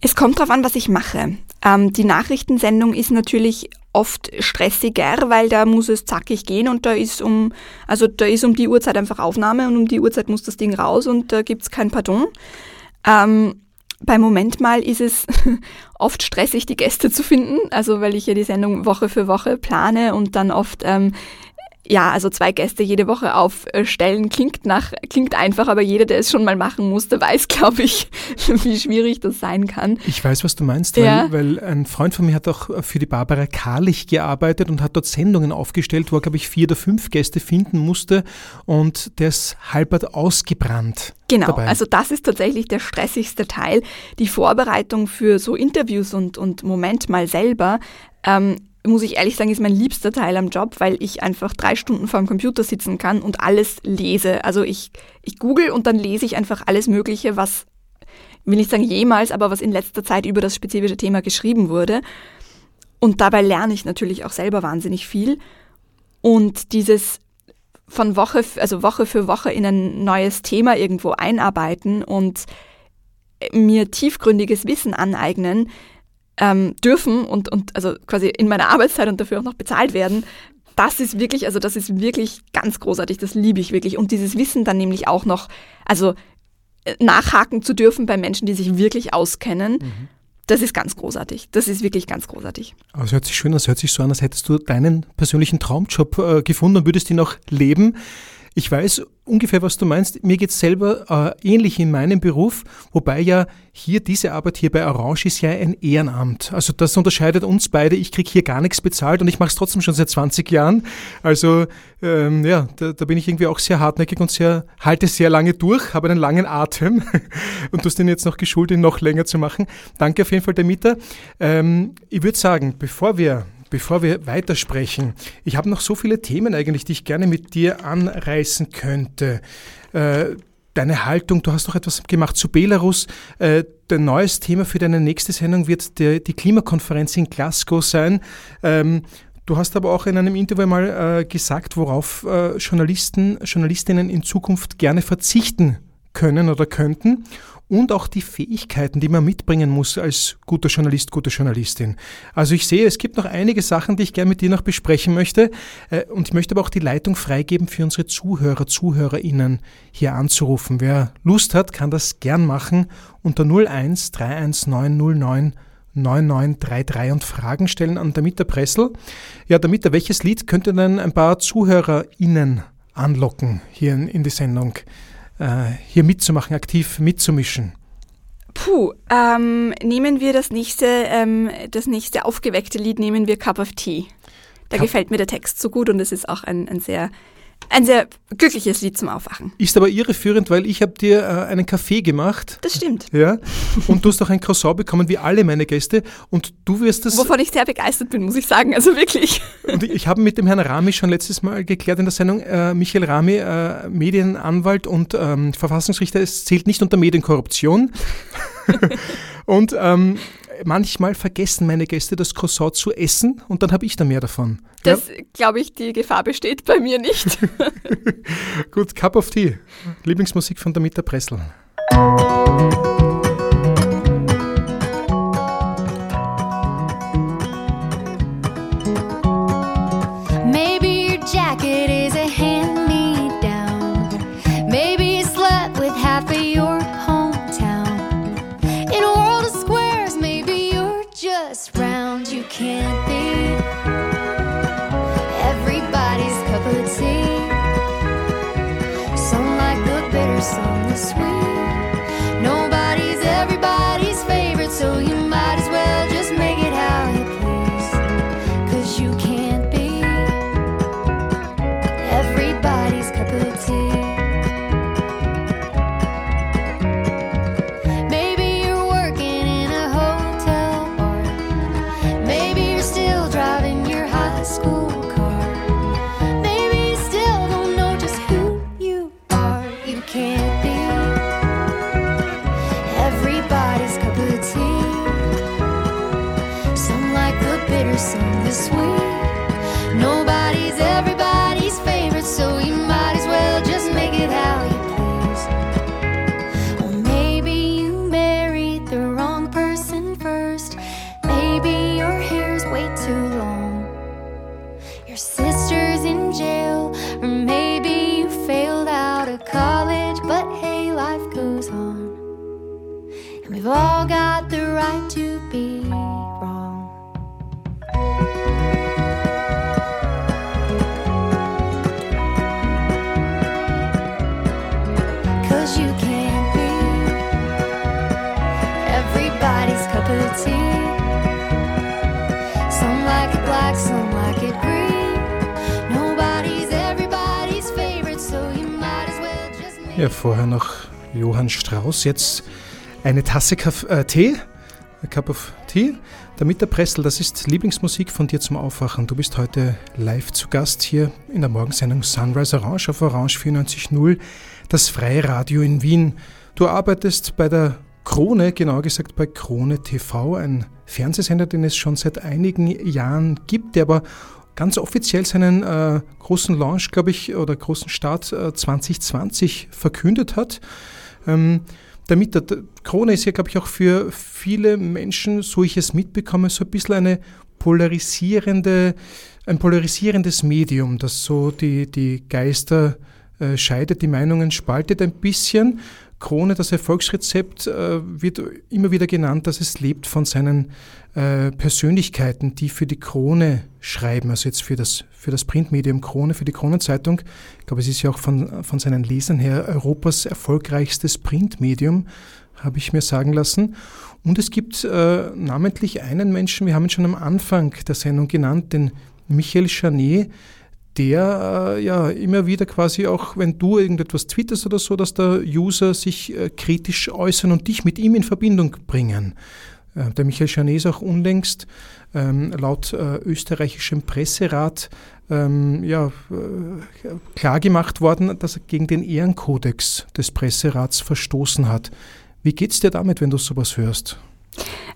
Es kommt darauf an, was ich mache. Ähm, die Nachrichtensendung ist natürlich oft stressiger, weil da muss es zackig gehen und da ist um, also da ist um die Uhrzeit einfach Aufnahme und um die Uhrzeit muss das Ding raus und da gibt's kein Pardon. Ähm, beim Moment mal ist es [LAUGHS] oft stressig, die Gäste zu finden, also weil ich ja die Sendung Woche für Woche plane und dann oft ähm, ja, also zwei Gäste jede Woche aufstellen klingt nach klingt einfach, aber jeder, der es schon mal machen musste, weiß, [LAUGHS] glaube ich, wie schwierig das sein kann. Ich weiß, was du meinst, weil, ja. weil ein Freund von mir hat auch für die Barbara Karlich gearbeitet und hat dort Sendungen aufgestellt, wo er, glaube ich, vier oder fünf Gäste finden musste und der ist halbert ausgebrannt. Genau, dabei. also das ist tatsächlich der stressigste Teil. Die Vorbereitung für so Interviews und, und Moment mal selber ähm, muss ich ehrlich sagen, ist mein liebster Teil am Job, weil ich einfach drei Stunden vor dem Computer sitzen kann und alles lese. Also ich, ich google und dann lese ich einfach alles Mögliche, was, will nicht sagen jemals, aber was in letzter Zeit über das spezifische Thema geschrieben wurde. Und dabei lerne ich natürlich auch selber wahnsinnig viel. Und dieses von Woche, also Woche für Woche in ein neues Thema irgendwo einarbeiten und mir tiefgründiges Wissen aneignen, ähm, dürfen und, und also quasi in meiner Arbeitszeit und dafür auch noch bezahlt werden, das ist wirklich, also das ist wirklich ganz großartig, das liebe ich wirklich. Und dieses Wissen dann nämlich auch noch, also äh, nachhaken zu dürfen bei Menschen, die sich wirklich auskennen, mhm. das ist ganz großartig. Das ist wirklich ganz großartig. Aber es hört sich schön, es hört sich so an, als hättest du deinen persönlichen Traumjob äh, gefunden und würdest ihn noch leben. Ich weiß ungefähr, was du meinst. Mir geht es selber äh, ähnlich in meinem Beruf, wobei ja hier diese Arbeit hier bei Orange ist ja ein Ehrenamt. Also das unterscheidet uns beide. Ich kriege hier gar nichts bezahlt und ich mache es trotzdem schon seit 20 Jahren. Also ähm, ja, da, da, bin ich irgendwie auch sehr hartnäckig und sehr, halte sehr lange durch, habe einen langen Atem [LAUGHS] und du hast den jetzt noch geschult, ihn noch länger zu machen. Danke auf jeden Fall, der Mieter. Ähm, ich würde sagen, bevor wir Bevor wir weitersprechen, ich habe noch so viele Themen eigentlich, die ich gerne mit dir anreißen könnte. Äh, deine Haltung, du hast noch etwas gemacht zu Belarus. Äh, dein neues Thema für deine nächste Sendung wird die Klimakonferenz in Glasgow sein. Ähm, du hast aber auch in einem Interview mal äh, gesagt, worauf Journalisten, Journalistinnen in Zukunft gerne verzichten können oder könnten und auch die Fähigkeiten, die man mitbringen muss als guter Journalist, gute Journalistin. Also ich sehe, es gibt noch einige Sachen, die ich gerne mit dir noch besprechen möchte äh, und ich möchte aber auch die Leitung freigeben für unsere Zuhörer, Zuhörerinnen hier anzurufen. Wer Lust hat, kann das gern machen unter 01 31909 9933 und Fragen stellen an Damita Pressel. Ja, Damita, welches Lied könnte denn ein paar ZuhörerInnen anlocken hier in die Sendung? Äh, hier mitzumachen, aktiv mitzumischen? Puh, ähm, nehmen wir das nächste, ähm, das nächste aufgeweckte Lied, nehmen wir Cup of Tea. Da Cup gefällt mir der Text so gut und es ist auch ein, ein sehr ein sehr glückliches Lied zum Aufwachen. Ist aber irreführend, weil ich habe dir äh, einen Kaffee gemacht. Das stimmt. Ja. Und du hast auch ein Croissant bekommen, wie alle meine Gäste. Und du wirst das. Wovon ich sehr begeistert bin, muss ich sagen. Also wirklich. Und ich habe mit dem Herrn Rami schon letztes Mal geklärt in der Sendung, äh, Michael Rami, äh, Medienanwalt und ähm, Verfassungsrichter, es zählt nicht unter Medienkorruption. [LAUGHS] und ähm, manchmal vergessen meine Gäste das Croissant zu essen und dann habe ich da mehr davon. Das ja? glaube ich, die Gefahr besteht bei mir nicht. [LAUGHS] Gut, Cup of Tea. Lieblingsmusik von Damita Pressel. Song is sweet. Strauss, jetzt eine Tasse Kaff äh, Tee, a cup of tea. Der Pressel, das ist Lieblingsmusik von dir zum Aufwachen. Du bist heute live zu Gast hier in der Morgensendung Sunrise Orange auf Orange 94.0, das freie Radio in Wien. Du arbeitest bei der Krone, genauer gesagt bei Krone TV, ein Fernsehsender, den es schon seit einigen Jahren gibt, der aber ganz offiziell seinen äh, großen Launch, glaube ich, oder großen Start äh, 2020 verkündet hat. Ähm, damit der, Krone ist ja, glaube ich, auch für viele Menschen, so ich es mitbekomme, so ein bisschen eine polarisierende, ein polarisierendes Medium, das so die, die Geister äh, scheidet, die Meinungen spaltet ein bisschen. Krone, das Erfolgsrezept, äh, wird immer wieder genannt, dass es lebt von seinen äh, Persönlichkeiten, die für die Krone schreiben, also jetzt für das, für das Printmedium Krone, für die Kronenzeitung. Ich glaube, es ist ja auch von, von seinen Lesern her Europas erfolgreichstes Printmedium, habe ich mir sagen lassen. Und es gibt äh, namentlich einen Menschen, wir haben ihn schon am Anfang der Sendung genannt, den Michael Chanet, der äh, ja immer wieder quasi auch, wenn du irgendetwas twitterst oder so, dass der User sich äh, kritisch äußern und dich mit ihm in Verbindung bringen. Äh, der Michael Chanet ist auch unlängst ähm, laut äh, österreichischem Presserat ähm, ja, äh, klargemacht worden, dass er gegen den Ehrenkodex des Presserats verstoßen hat. Wie geht's dir damit, wenn du sowas hörst?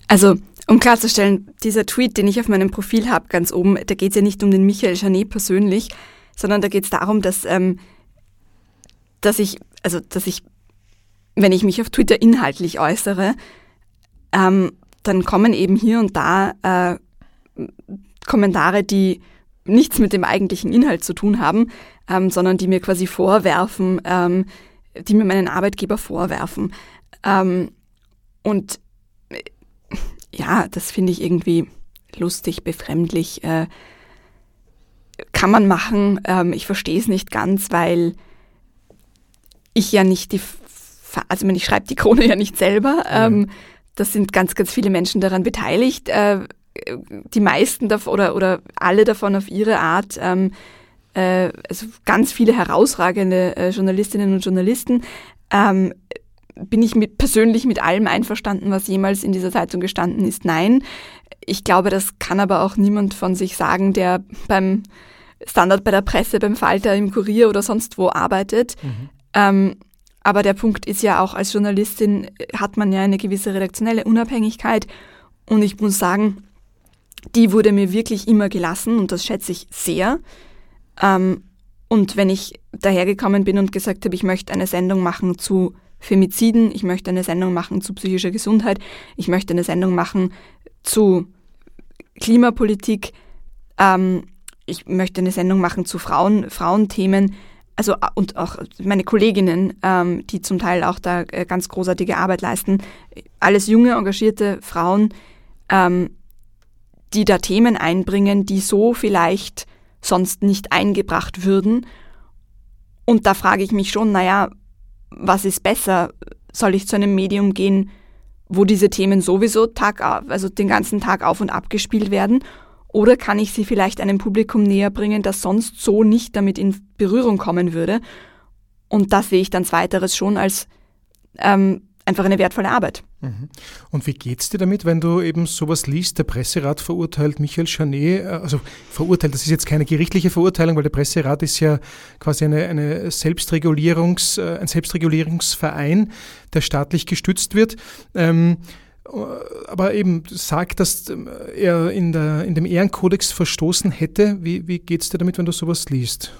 Also, um klarzustellen, dieser Tweet, den ich auf meinem Profil habe, ganz oben, da geht es ja nicht um den Michael Janet persönlich, sondern da geht es darum, dass, ähm, dass ich, also dass ich, wenn ich mich auf Twitter inhaltlich äußere, ähm, dann kommen eben hier und da äh, Kommentare, die nichts mit dem eigentlichen Inhalt zu tun haben, ähm, sondern die mir quasi vorwerfen, ähm, die mir meinen Arbeitgeber vorwerfen. Ähm, und ja, das finde ich irgendwie lustig, befremdlich. Äh, kann man machen. Ähm, ich verstehe es nicht ganz, weil ich ja nicht die, also ich schreibe die Krone [LAUGHS] ja nicht selber. Ähm, das sind ganz, ganz viele Menschen daran beteiligt. Äh, die meisten davon oder, oder alle davon auf ihre Art. Ähm, äh, also ganz viele herausragende äh, Journalistinnen und Journalisten. Ähm, bin ich mit, persönlich mit allem einverstanden, was jemals in dieser Zeitung gestanden ist? Nein. Ich glaube, das kann aber auch niemand von sich sagen, der beim Standard bei der Presse, beim Falter, im Kurier oder sonst wo arbeitet. Ähm, aber der Punkt ist ja auch, als Journalistin hat man ja eine gewisse redaktionelle Unabhängigkeit. Und ich muss sagen, die wurde mir wirklich immer gelassen und das schätze ich sehr. Ähm, und wenn ich dahergekommen bin und gesagt habe, ich möchte eine Sendung machen zu Femiziden, ich möchte eine Sendung machen zu psychischer Gesundheit, ich möchte eine Sendung machen zu Klimapolitik, ähm, ich möchte eine Sendung machen zu Frauen, Frauenthemen, also und auch meine Kolleginnen, ähm, die zum Teil auch da äh, ganz großartige Arbeit leisten, alles junge, engagierte Frauen, ähm, die da Themen einbringen, die so vielleicht sonst nicht eingebracht würden. Und da frage ich mich schon, naja, was ist besser? Soll ich zu einem Medium gehen, wo diese Themen sowieso Tag, also den ganzen Tag auf und ab gespielt werden? Oder kann ich sie vielleicht einem Publikum näher bringen, das sonst so nicht damit in Berührung kommen würde? Und das sehe ich dann zweiteres schon als ähm, einfach eine wertvolle Arbeit. Und wie geht's dir damit, wenn du eben sowas liest, der Presserat verurteilt Michael Chanet, äh, also verurteilt, das ist jetzt keine gerichtliche Verurteilung, weil der Presserat ist ja quasi eine, eine Selbstregulierungs, äh, ein Selbstregulierungsverein, der staatlich gestützt wird. Ähm, äh, aber eben sagt, dass er in, der, in dem Ehrenkodex verstoßen hätte. Wie, wie geht's dir damit, wenn du sowas liest?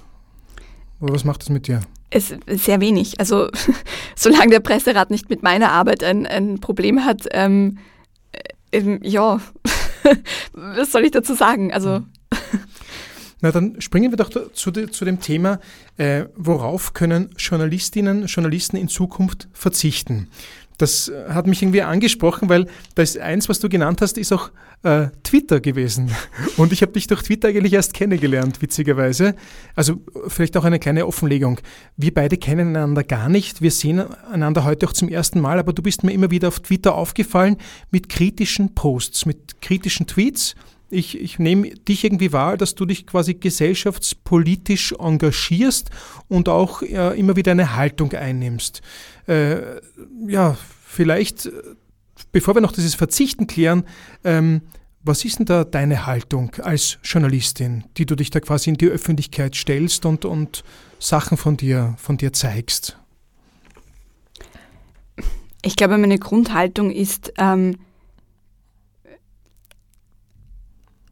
Oder was macht das mit dir? Es sehr wenig. Also [LAUGHS] solange der Presserat nicht mit meiner Arbeit ein, ein Problem hat, ähm, äh, ähm, ja, [LAUGHS] was soll ich dazu sagen? Also Na, dann springen wir doch zu, zu dem Thema, äh, worauf können Journalistinnen, Journalisten in Zukunft verzichten? Das äh, hat mich irgendwie angesprochen, weil das eins, was du genannt hast, ist auch äh, Twitter gewesen. [LAUGHS] Und ich habe dich durch Twitter eigentlich erst kennengelernt, witzigerweise. Also vielleicht auch eine kleine Offenlegung. Wir beide kennen einander gar nicht. Wir sehen einander heute auch zum ersten Mal, aber du bist mir immer wieder auf Twitter aufgefallen mit kritischen Posts, mit kritischen Tweets. Ich, ich nehme dich irgendwie wahr, dass du dich quasi gesellschaftspolitisch engagierst und auch äh, immer wieder eine Haltung einnimmst. Äh, ja, vielleicht, äh, bevor wir noch dieses Verzichten klären, ähm, was ist denn da deine Haltung als Journalistin, die du dich da quasi in die Öffentlichkeit stellst und, und Sachen von dir, von dir zeigst? Ich glaube, meine Grundhaltung ist, ähm,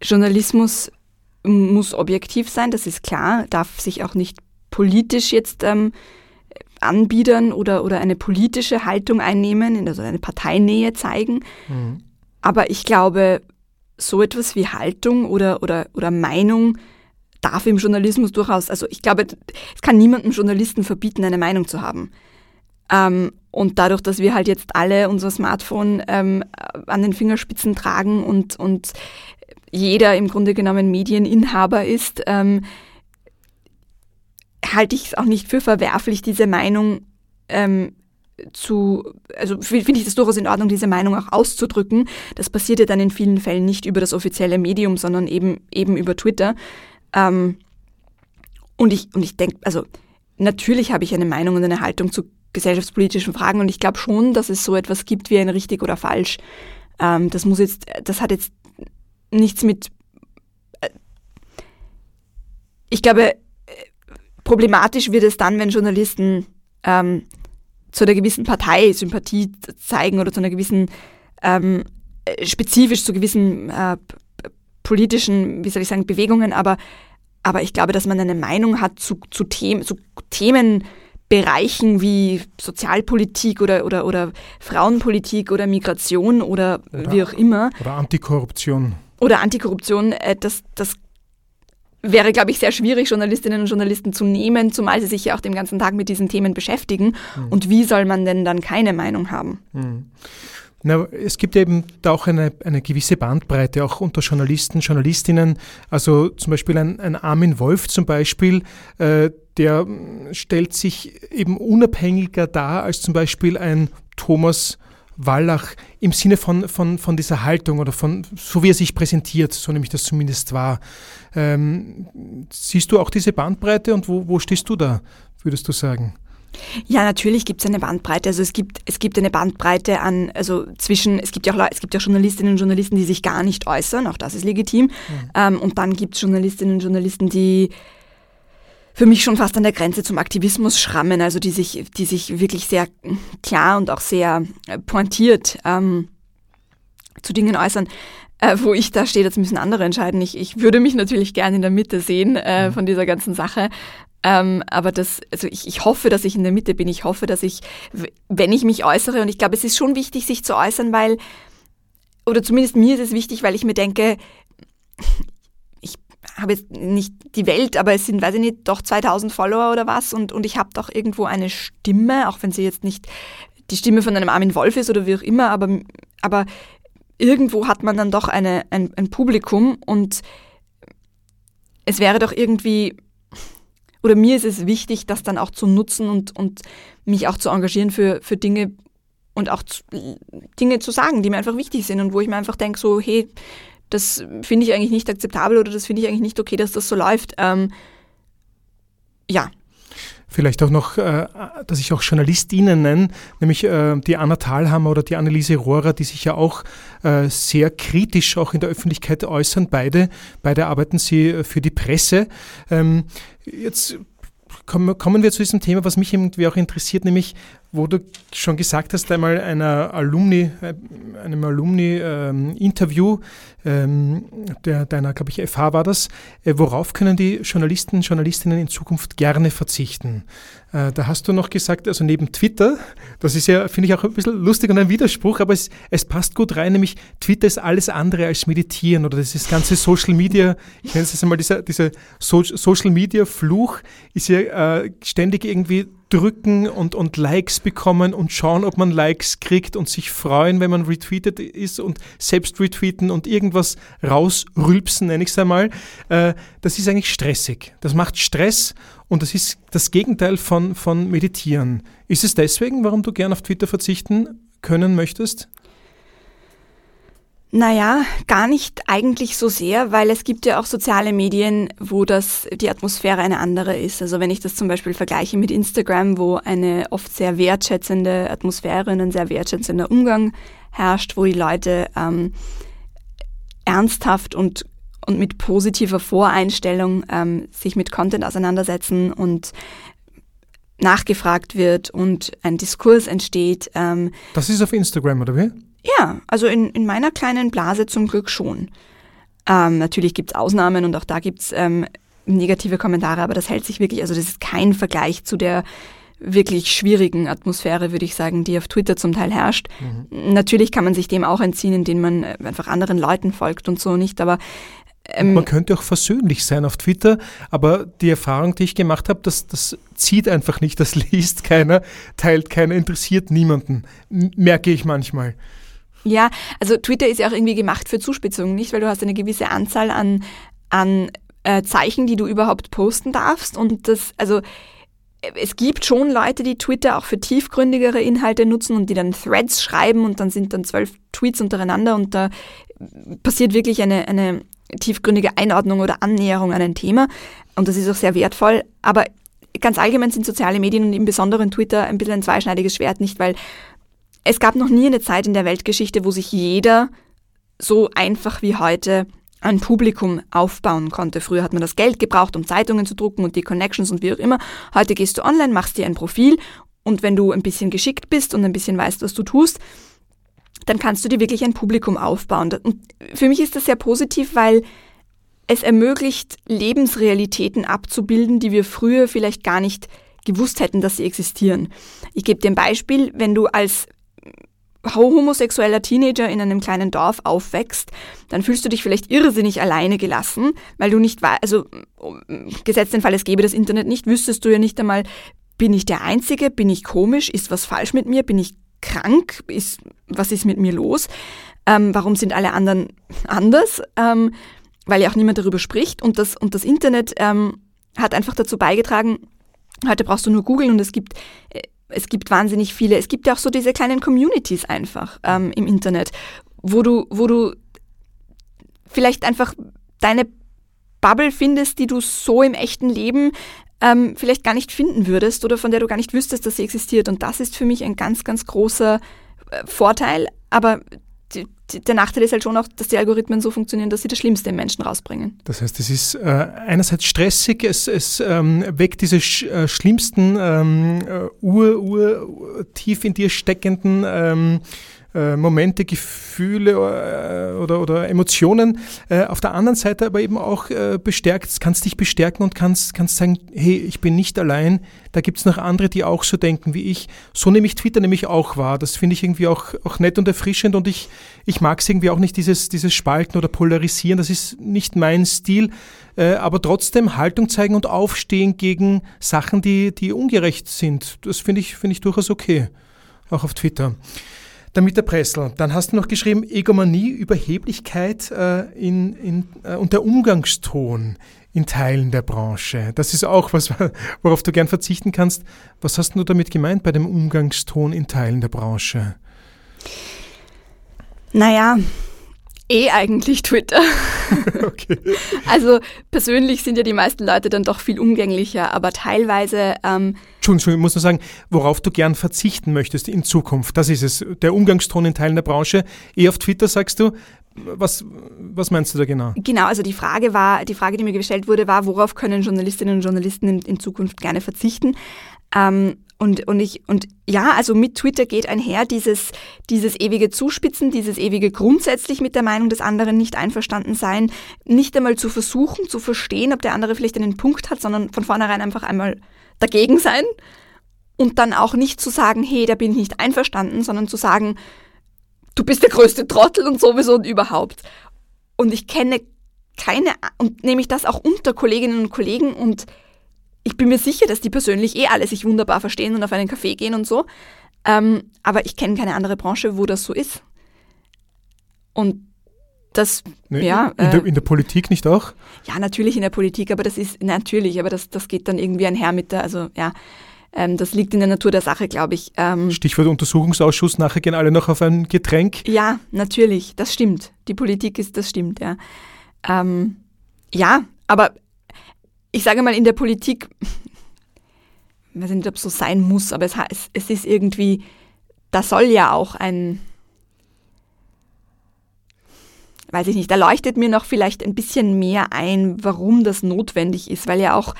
Journalismus muss objektiv sein, das ist klar, darf sich auch nicht politisch jetzt ähm, anbiedern oder, oder eine politische Haltung einnehmen, also eine Parteinähe zeigen. Mhm. Aber ich glaube, so etwas wie Haltung oder, oder, oder Meinung darf im Journalismus durchaus, also ich glaube, es kann niemandem Journalisten verbieten, eine Meinung zu haben. Ähm, und dadurch, dass wir halt jetzt alle unser Smartphone ähm, an den Fingerspitzen tragen und, und jeder im Grunde genommen Medieninhaber ist, ähm, halte ich es auch nicht für verwerflich, diese Meinung ähm, zu, also finde ich das durchaus in Ordnung, diese Meinung auch auszudrücken. Das passiert ja dann in vielen Fällen nicht über das offizielle Medium, sondern eben, eben über Twitter. Ähm, und ich, und ich denke, also natürlich habe ich eine Meinung und eine Haltung zu gesellschaftspolitischen Fragen und ich glaube schon, dass es so etwas gibt wie ein richtig oder falsch. Ähm, das muss jetzt, das hat jetzt nichts mit. Äh, ich glaube, problematisch wird es dann, wenn Journalisten ähm, zu einer gewissen Partei Sympathie zeigen oder zu einer gewissen, ähm, äh, spezifisch zu gewissen äh, politischen, wie soll ich sagen, Bewegungen, aber, aber ich glaube, dass man eine Meinung hat zu, zu, Themen, zu Themenbereichen wie Sozialpolitik oder, oder, oder Frauenpolitik oder Migration oder, Oder- wie auch immer Oder Antikorruption. oder Antikorruption, äh, das, das wäre, glaube ich, sehr schwierig, Journalistinnen und Journalisten zu nehmen, zumal sie sich ja auch den ganzen Tag mit diesen Themen beschäftigen. Und wie soll man denn dann keine Meinung haben? Na, es gibt eben da auch eine, eine gewisse Bandbreite, auch unter Journalisten, Journalistinnen. Also zum Beispiel ein, ein Armin Wolf zum Beispiel, äh, der mm, stellt sich eben unabhängiger dar als zum Beispiel ein Thomas Wallach im Sinne von, von, von dieser Haltung oder von, so wie er sich präsentiert, so nehme ich das zumindest wahr. Ähm, siehst du auch diese Bandbreite und wo, wo stehst du da, würdest du sagen? Ja, natürlich gibt es eine Bandbreite. Also es gibt, es gibt eine Bandbreite an, also zwischen, es gibt ja auch es gibt ja Journalistinnen und Journalisten, die sich gar nicht äußern, auch das ist legitim. Ähm, und dann gibt es Journalistinnen und Journalisten, die für mich schon fast an der Grenze zum Aktivismus schrammen, also die sich, die sich wirklich sehr klar und auch sehr äh, pointiert ähm, zu Dingen äußern. Äh, wo ich da stehe, das müssen andere entscheiden. Ich, ich würde mich natürlich gerne in der Mitte sehen äh, von dieser ganzen Sache. Ähm, aber das, also ich, ich hoffe, dass ich in der Mitte bin. Ich hoffe, dass ich, wenn ich mich äußere, und ich glaube, es ist schon wichtig, sich zu äußern, weil, oder zumindest mir ist es wichtig, weil ich mir denke, habe jetzt nicht die Welt, aber es sind, weiß ich nicht, doch 2000 Follower oder was und, und ich habe doch irgendwo eine Stimme, auch wenn sie jetzt nicht die Stimme von einem Armin Wolf ist oder wie auch immer, aber, aber irgendwo hat man dann doch eine, ein, ein Publikum und es wäre doch irgendwie, oder mir ist es wichtig, das dann auch zu nutzen und, und mich auch zu engagieren für, für Dinge und auch zu, Dinge zu sagen, die mir einfach wichtig sind und wo ich mir einfach denke, so, hey, das finde ich eigentlich nicht akzeptabel oder das finde ich eigentlich nicht okay, dass das so läuft. Ähm, ja, Vielleicht auch noch, äh, dass ich auch JournalistInnen nenne, nämlich äh, die Anna Thalhammer oder die Anneliese Rohrer, die sich ja auch äh, sehr kritisch auch in der Öffentlichkeit äußern. Beide, beide arbeiten sie für die Presse. Ähm, jetzt kommen wir zu diesem Thema, was mich irgendwie auch interessiert, nämlich wo du schon gesagt hast, einmal einer Alumni, äh, einem Alumni-Interview, ähm, der, deiner, glaube ich, FH war das, äh, worauf können die Journalisten, Journalistinnen in Zukunft gerne verzichten? Äh, da hast du noch gesagt, also neben Twitter, das ist ja, finde ich, auch ein bisschen lustig und ein Widerspruch, aber es, es passt gut rein, nämlich Twitter ist alles andere als Meditieren oder das ist ganze Social Media, ich nenne es jetzt einmal dieser, dieser so Social Media Fluch, ist ja äh, ständig irgendwie drücken und, und Likes bekommen und schauen, ob man Likes kriegt und sich freuen, wenn man retweetet ist und selbst retweeten und irgendwas rausrülpsen, nenne ich es einmal. Äh, das ist eigentlich stressig. Das macht Stress und das ist das Gegenteil von, von Meditieren. Ist es deswegen, warum du gern auf Twitter verzichten können möchtest? Naja, gar nicht eigentlich so sehr, weil es gibt ja auch soziale Medien, wo das, die Atmosphäre eine andere ist. Also wenn ich das zum Beispiel vergleiche mit Instagram, wo eine oft sehr wertschätzende Atmosphäre und ein sehr wertschätzender Umgang herrscht, wo die Leute ähm, ernsthaft und, und mit positiver Voreinstellung ähm, sich mit Content auseinandersetzen und nachgefragt wird und ein Diskurs entsteht. Ähm, Das ist auf Instagram, oder wie? Ja, also in, in meiner kleinen Blase zum Glück schon. Ähm, natürlich gibt's Ausnahmen und auch da gibt's ähm, negative Kommentare, aber das hält sich wirklich, also das ist kein Vergleich zu der wirklich schwierigen Atmosphäre, würde ich sagen, die auf Twitter zum Teil herrscht. Natürlich kann man sich dem auch entziehen, indem man äh, einfach anderen Leuten folgt und so nicht, aber ähm, Man könnte auch versöhnlich sein auf Twitter, aber die Erfahrung, die ich gemacht habe, das, das zieht einfach nicht, das [LAUGHS] liest keiner, teilt keiner, interessiert niemanden, merke ich manchmal. Ja, also Twitter ist ja auch irgendwie gemacht für Zuspitzungen, nicht? Weil du hast eine gewisse Anzahl an, an äh, Zeichen, die du überhaupt posten darfst. Und das, also äh, es gibt schon Leute, die Twitter auch für tiefgründigere Inhalte nutzen und die dann Threads schreiben und dann sind dann zwölf Tweets untereinander und da passiert wirklich eine, eine tiefgründige Einordnung oder Annäherung an ein Thema. Und das ist auch sehr wertvoll. Aber ganz allgemein sind soziale Medien und im Besonderen Twitter ein bisschen ein zweischneidiges Schwert, nicht? Weil es gab noch nie eine Zeit in der Weltgeschichte, wo sich jeder so einfach wie heute ein Publikum aufbauen konnte. Früher hat man das Geld gebraucht, um Zeitungen zu drucken und die Connections und wie auch immer. Heute gehst du online, machst dir ein Profil und wenn du ein bisschen geschickt bist und ein bisschen weißt, was du tust, dann kannst du dir wirklich ein Publikum aufbauen. Und für mich ist das sehr positiv, weil es ermöglicht, Lebensrealitäten abzubilden, die wir früher vielleicht gar nicht gewusst hätten, dass sie existieren. Ich gebe dir ein Beispiel, wenn du als homosexueller Teenager in einem kleinen Dorf aufwächst, dann fühlst du dich vielleicht irrsinnig alleine gelassen, weil du nicht also gesetzt den Fall, es gäbe das Internet nicht, wüsstest du ja nicht einmal, bin ich der Einzige, bin ich komisch, ist was falsch mit mir, bin ich krank, ist, was ist mit mir los, ähm, warum sind alle anderen anders, ähm, weil ja auch niemand darüber spricht und das, und das Internet ähm, hat einfach dazu beigetragen, heute brauchst du nur googeln und es gibt äh, es gibt wahnsinnig viele, es gibt ja auch so diese kleinen Communities einfach ähm, im Internet, wo du, wo du vielleicht einfach deine Bubble findest, die du so im echten Leben ähm, vielleicht gar nicht finden würdest oder von der du gar nicht wüsstest, dass sie existiert. Und das ist für mich ein ganz, ganz großer äh, Vorteil. Aber der Nachteil ist halt schon auch, dass die Algorithmen so funktionieren, dass sie das Schlimmste im Menschen rausbringen. Das heißt, es ist äh, einerseits stressig, es, es ähm, weckt diese sch äh, schlimmsten, ähm, äh, ur, ur, tief in dir steckenden ähm, äh, Momente, Gefühle äh, oder, oder Emotionen. Äh, auf der anderen Seite aber eben auch äh, bestärkt, kannst dich bestärken und kannst, kannst sagen, hey, ich bin nicht allein, da gibt es noch andere, die auch so denken wie ich. So nehme ich Twitter nämlich auch wahr. Das finde ich irgendwie auch, auch nett und erfrischend und ich, ich mag es irgendwie auch nicht, dieses, dieses Spalten oder Polarisieren. Das ist nicht mein Stil. Äh, aber trotzdem Haltung zeigen und aufstehen gegen Sachen, die, die ungerecht sind. Das finde ich, finde ich durchaus okay. Auch auf Twitter. Der Mieter Pressel, dann hast du noch geschrieben, Egomanie, Überheblichkeit äh, in, in, äh, und der Umgangston in Teilen der Branche. Das ist auch was, [LAUGHS] worauf du gern verzichten kannst. Was hast du damit gemeint bei dem Umgangston in Teilen der Branche? Naja, eh eigentlich Twitter. [LAUGHS] Okay. Also persönlich sind ja die meisten Leute dann doch viel umgänglicher, aber teilweise ähm, Entschuldigung, ich muss nur sagen, worauf du gern verzichten möchtest in Zukunft. Das ist es. Der Umgangston in Teilen der Branche. Eh auf Twitter sagst du. Was, was meinst du da genau? Genau, also die Frage war, die Frage, die mir gestellt wurde, war, worauf können Journalistinnen und Journalisten in, in Zukunft gerne verzichten? Ähm, und, und ich, und ja, also mit Twitter geht einher dieses, dieses ewige Zuspitzen, dieses ewige grundsätzlich mit der Meinung des anderen nicht einverstanden sein, nicht einmal zu versuchen, zu verstehen, ob der andere vielleicht einen Punkt hat, sondern von vornherein einfach einmal dagegen sein und dann auch nicht zu sagen, hey, da bin ich nicht einverstanden, sondern zu sagen, du bist der größte Trottel und sowieso und überhaupt. Und ich kenne keine, und nehme ich das auch unter Kolleginnen und Kollegen und ich bin mir sicher, dass die persönlich eh alle sich wunderbar verstehen und auf einen Café gehen und so. Ähm, aber ich kenne keine andere Branche, wo das so ist. Und das, Ne, ja, in, äh, der, in der Politik nicht auch? ja, natürlich in der Politik, aber das ist natürlich, aber das, das geht dann irgendwie einher mit der, also ja, ähm, das liegt in der Natur der Sache, glaube ich. Ähm, Stichwort Untersuchungsausschuss, nachher gehen alle noch auf ein Getränk. Ja, natürlich, das stimmt. Die Politik ist, das stimmt, ja. Ähm, ja, aber ich sage mal, in der Politik, [LAUGHS] ich weiß nicht, ob es so sein muss, aber es, es ist irgendwie, da soll ja auch ein, weiß ich nicht, da leuchtet mir noch vielleicht ein bisschen mehr ein, warum das notwendig ist, weil ja auch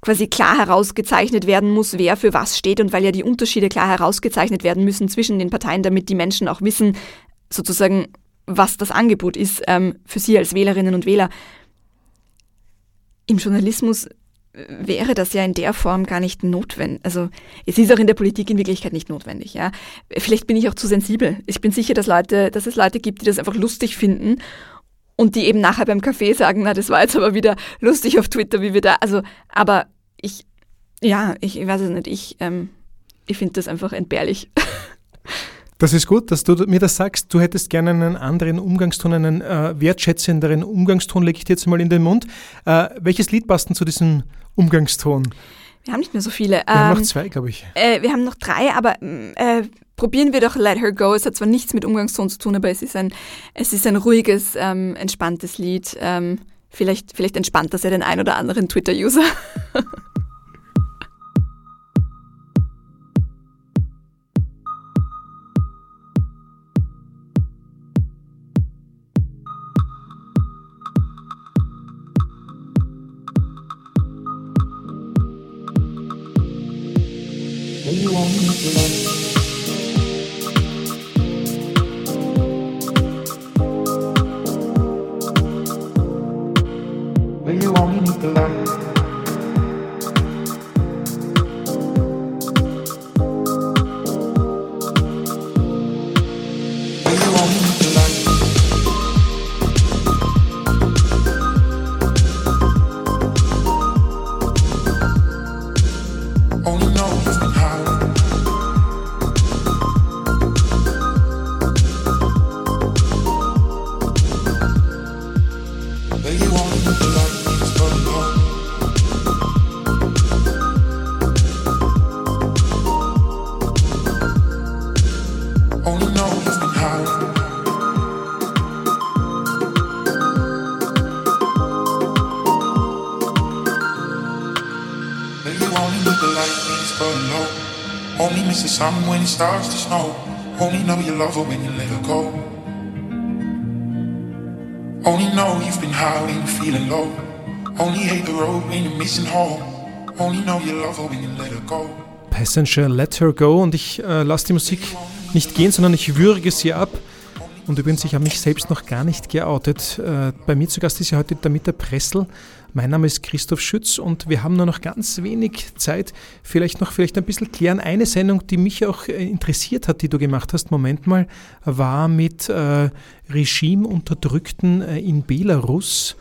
quasi klar herausgezeichnet werden muss, wer für was steht und weil ja die Unterschiede klar herausgezeichnet werden müssen zwischen den Parteien, damit die Menschen auch wissen, sozusagen, was das Angebot ist ähm, für sie als Wählerinnen und Wähler. Im Journalismus äh, wäre das ja in der Form gar nicht notwendig. Also es ist auch in der Politik in Wirklichkeit nicht notwendig. Ja, vielleicht bin ich auch zu sensibel. Ich bin sicher, dass Leute, dass es Leute gibt, die das einfach lustig finden und die eben nachher beim Kaffee sagen, na, das war jetzt aber wieder lustig auf Twitter, wie wir da. Also, aber ich, ja, ich, ich weiß es nicht. Ich, ähm, ich finde das einfach entbehrlich. [LAUGHS] Das ist gut, dass du mir das sagst. Du hättest gerne einen anderen Umgangston, einen äh, wertschätzenderen Umgangston, lege ich dir jetzt mal in den Mund. Äh, welches Lied passt denn zu diesem Umgangston? Wir haben nicht mehr so viele. Wir haben Ähm, noch zwei, glaube ich. Äh, wir haben noch drei, aber äh, probieren wir doch Let Her Go. Es hat zwar nichts mit Umgangston zu tun, aber es ist ein, es ist ein ruhiges, ähm, entspanntes Lied. Ähm, vielleicht, vielleicht entspannt das ja den ein oder anderen Twitter-User. [LAUGHS] Miss the sun when it starts to snow. Only know you love her when you let her go. Only know you've been high when you're feeling low. Only hate the road when you're missing home. Only know you love her when you let her go. Passenger Let Her Go und ich äh, lasse die Musik nicht gehen, sondern ich würge sie ab. Und übrigens, ich habe mich selbst noch gar nicht geoutet. Äh, bei mir zu Gast ist ja heute Damita Pressel. Mein Name ist Christoph Schütz und wir haben nur noch ganz wenig Zeit. Vielleicht noch vielleicht ein bisschen klären. Eine Sendung, die mich auch äh, interessiert hat, die du gemacht hast, Moment mal, war mit äh, Regimeunterdrückten äh, in Belarus.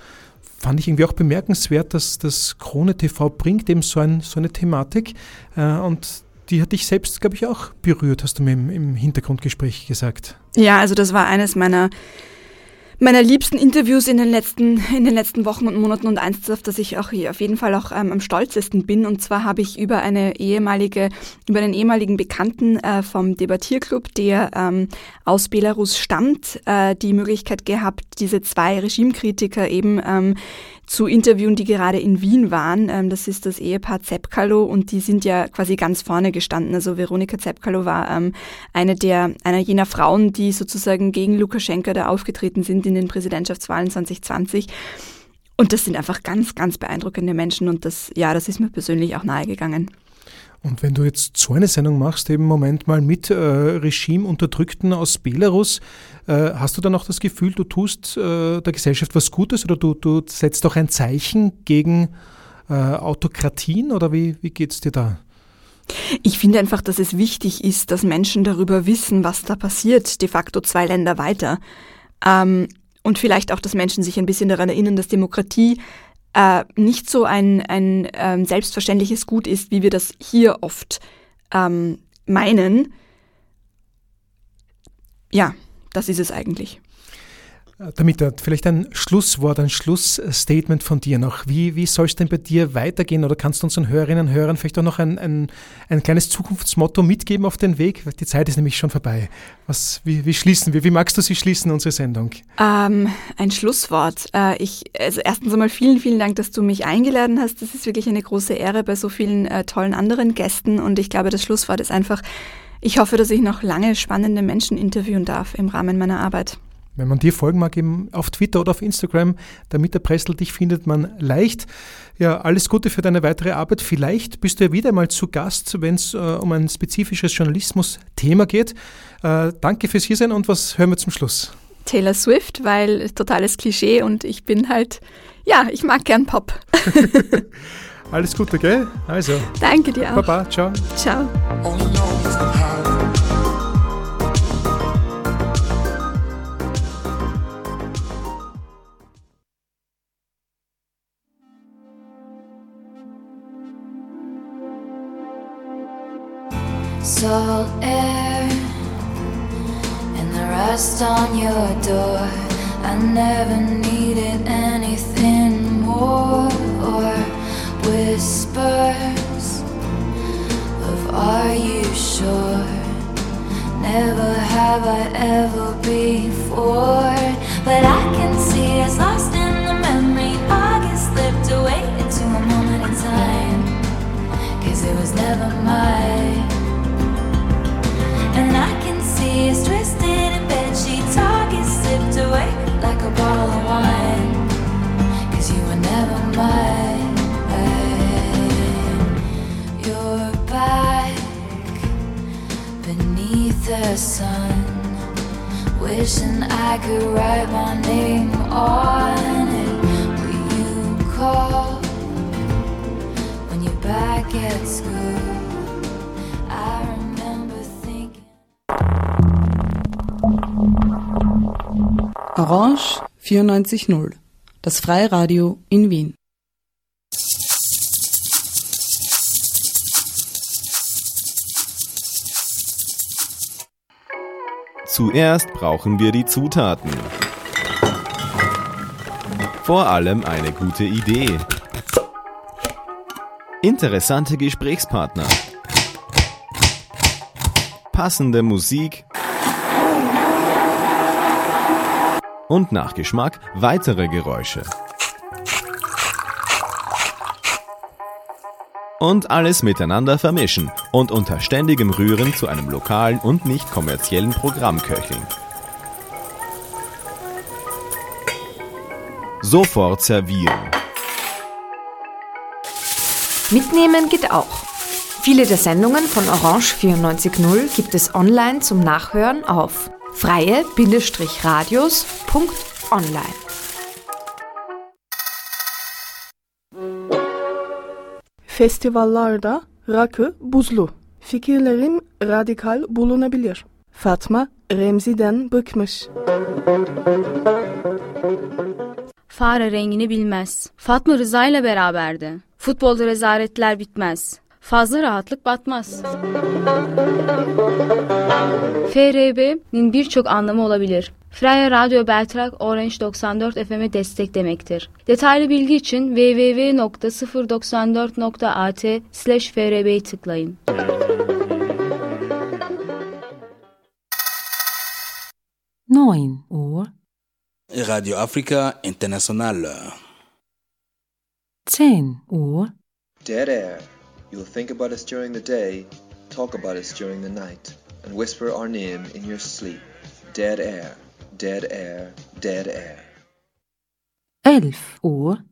Fand ich irgendwie auch bemerkenswert, dass das Krone TV bringt eben so, ein, so eine Thematik. Äh, und die hat dich selbst, glaube ich, auch berührt, hast du mir im, im Hintergrundgespräch gesagt. Ja, also das war eines meiner, meiner liebsten Interviews in den letzten, in den letzten Wochen und Monaten und eins, auf das ich auch hier auf jeden Fall auch ähm, am stolzesten bin. Und zwar habe ich über eine ehemalige, über einen ehemaligen Bekannten äh, vom Debattierclub, der ähm, aus Belarus stammt, äh, die Möglichkeit gehabt, diese zwei Regimekritiker eben ähm, zu interviewen, die gerade in Wien waren. Ähm, das ist das Ehepaar Zepkalo und die sind ja quasi ganz vorne gestanden. Also Veronika Zepkalo war ähm, eine der, einer jener Frauen, die sozusagen gegen Lukaschenka da aufgetreten sind in den Präsidentschaftswahlen 2020. Und das sind einfach ganz, ganz beeindruckende Menschen und das, ja, das ist mir persönlich auch nahegegangen. Und wenn du jetzt so eine Sendung machst, eben im Moment mal mit äh, Regimeunterdrückten aus Belarus, äh, hast du dann auch das Gefühl, du tust äh, der Gesellschaft was Gutes oder du, du setzt auch ein Zeichen gegen äh, Autokratien oder wie, wie geht es dir da? Ich finde einfach, dass es wichtig ist, dass Menschen darüber wissen, was da passiert, de facto zwei Länder weiter. Ähm, und vielleicht auch, dass Menschen sich ein bisschen daran erinnern, dass Demokratie äh, nicht so ein, ein ähm, selbstverständliches Gut ist, wie wir das hier oft ähm, meinen. Ja, das ist es eigentlich. Damit vielleicht ein Schlusswort, ein Schlussstatement von dir noch. Wie, wie soll es denn bei dir weitergehen? Oder kannst du unseren Hörerinnen und Hörern vielleicht auch noch ein, ein, ein kleines Zukunftsmotto mitgeben auf den Weg? Die Zeit ist nämlich schon vorbei. Was, wie, wie schließen wir? Wie magst du sie schließen, unsere Sendung? Ähm, ein Schlusswort. Äh, ich, also erstens einmal vielen, vielen Dank, dass du mich eingeladen hast. Das ist wirklich eine große Ehre bei so vielen äh, tollen anderen Gästen. Und ich glaube, das Schlusswort ist einfach, ich hoffe, dass ich noch lange spannende Menschen interviewen darf im Rahmen meiner Arbeit. Wenn man dir folgen mag, eben auf Twitter oder auf Instagram, damit der Pressel dich findet man leicht. Ja, alles Gute für deine weitere Arbeit. Vielleicht bist du ja wieder mal zu Gast, wenn es äh, um ein spezifisches Journalismus-Thema geht. Äh, danke fürs Hiersein und was hören wir zum Schluss? Taylor Swift, weil totales Klischee und ich bin halt, ja, ich mag gern Pop. [LAUGHS] alles Gute, gell? Also. Danke dir auch. Baba, ciao. Ciao. Salt air and the rust on your door. I never needed anything more or whispers of Are you sure? Never have I ever before, but I can see it's lost in the memory. August slipped away into a moment in time, cause it was never mine. The sun. Wishing I could write my name on it. Will you call when you're back at school? Orange 94.0, das Freiradio in Wien. Zuerst brauchen wir die Zutaten. Vor allem eine gute Idee. Interessante Gesprächspartner. Passende Musik. Und nach Geschmack weitere Geräusche. Und alles miteinander vermischen und unter ständigem Rühren zu einem lokalen und nicht kommerziellen Programm köcheln. Sofort servieren. Mitnehmen geht auch. Viele der Sendungen von Orange 94.0 gibt es online zum Nachhören auf freie-radios.online. Festivallarda rakı buzlu. Fikirlerim radikal bulunabilir. Fatma Remzi'den bıkmış. Fare rengini bilmez. Fatma Rıza ile beraberdi. Futbolda rezaletler bitmez. Fazla rahatlık batmaz. FRB'nin birçok anlamı olabilir. Freya Radyo Beltrak Orange 94 FM'e destek demektir. Detaylı bilgi için www.094.at slash FRB'yi tıklayın. Neun Uhr, Radio Africa International. zehn Uhr, Dead air. You'll think about us during the day, talk about us during the night, and whisper our name in your sleep. Dead air, dead air, dead air. elf Uhr,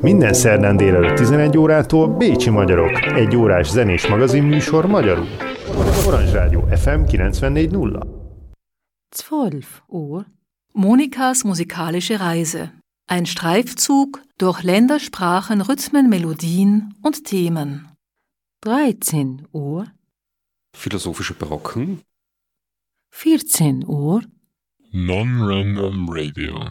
Minden szerdán délelőtt 11 órától Bécsi Magyarok, egy órás zenés magazin műsor magyarul. Orange Rádió FM 94.0. zwölf Uhr, Monikas musikalische Reise. Ein Streifzug durch Länder, Sprachen, Rhythmen, Melodien und Themen. 13 Uhr, Philosophische Barocken. 14 Uhr, Non-Random Radio.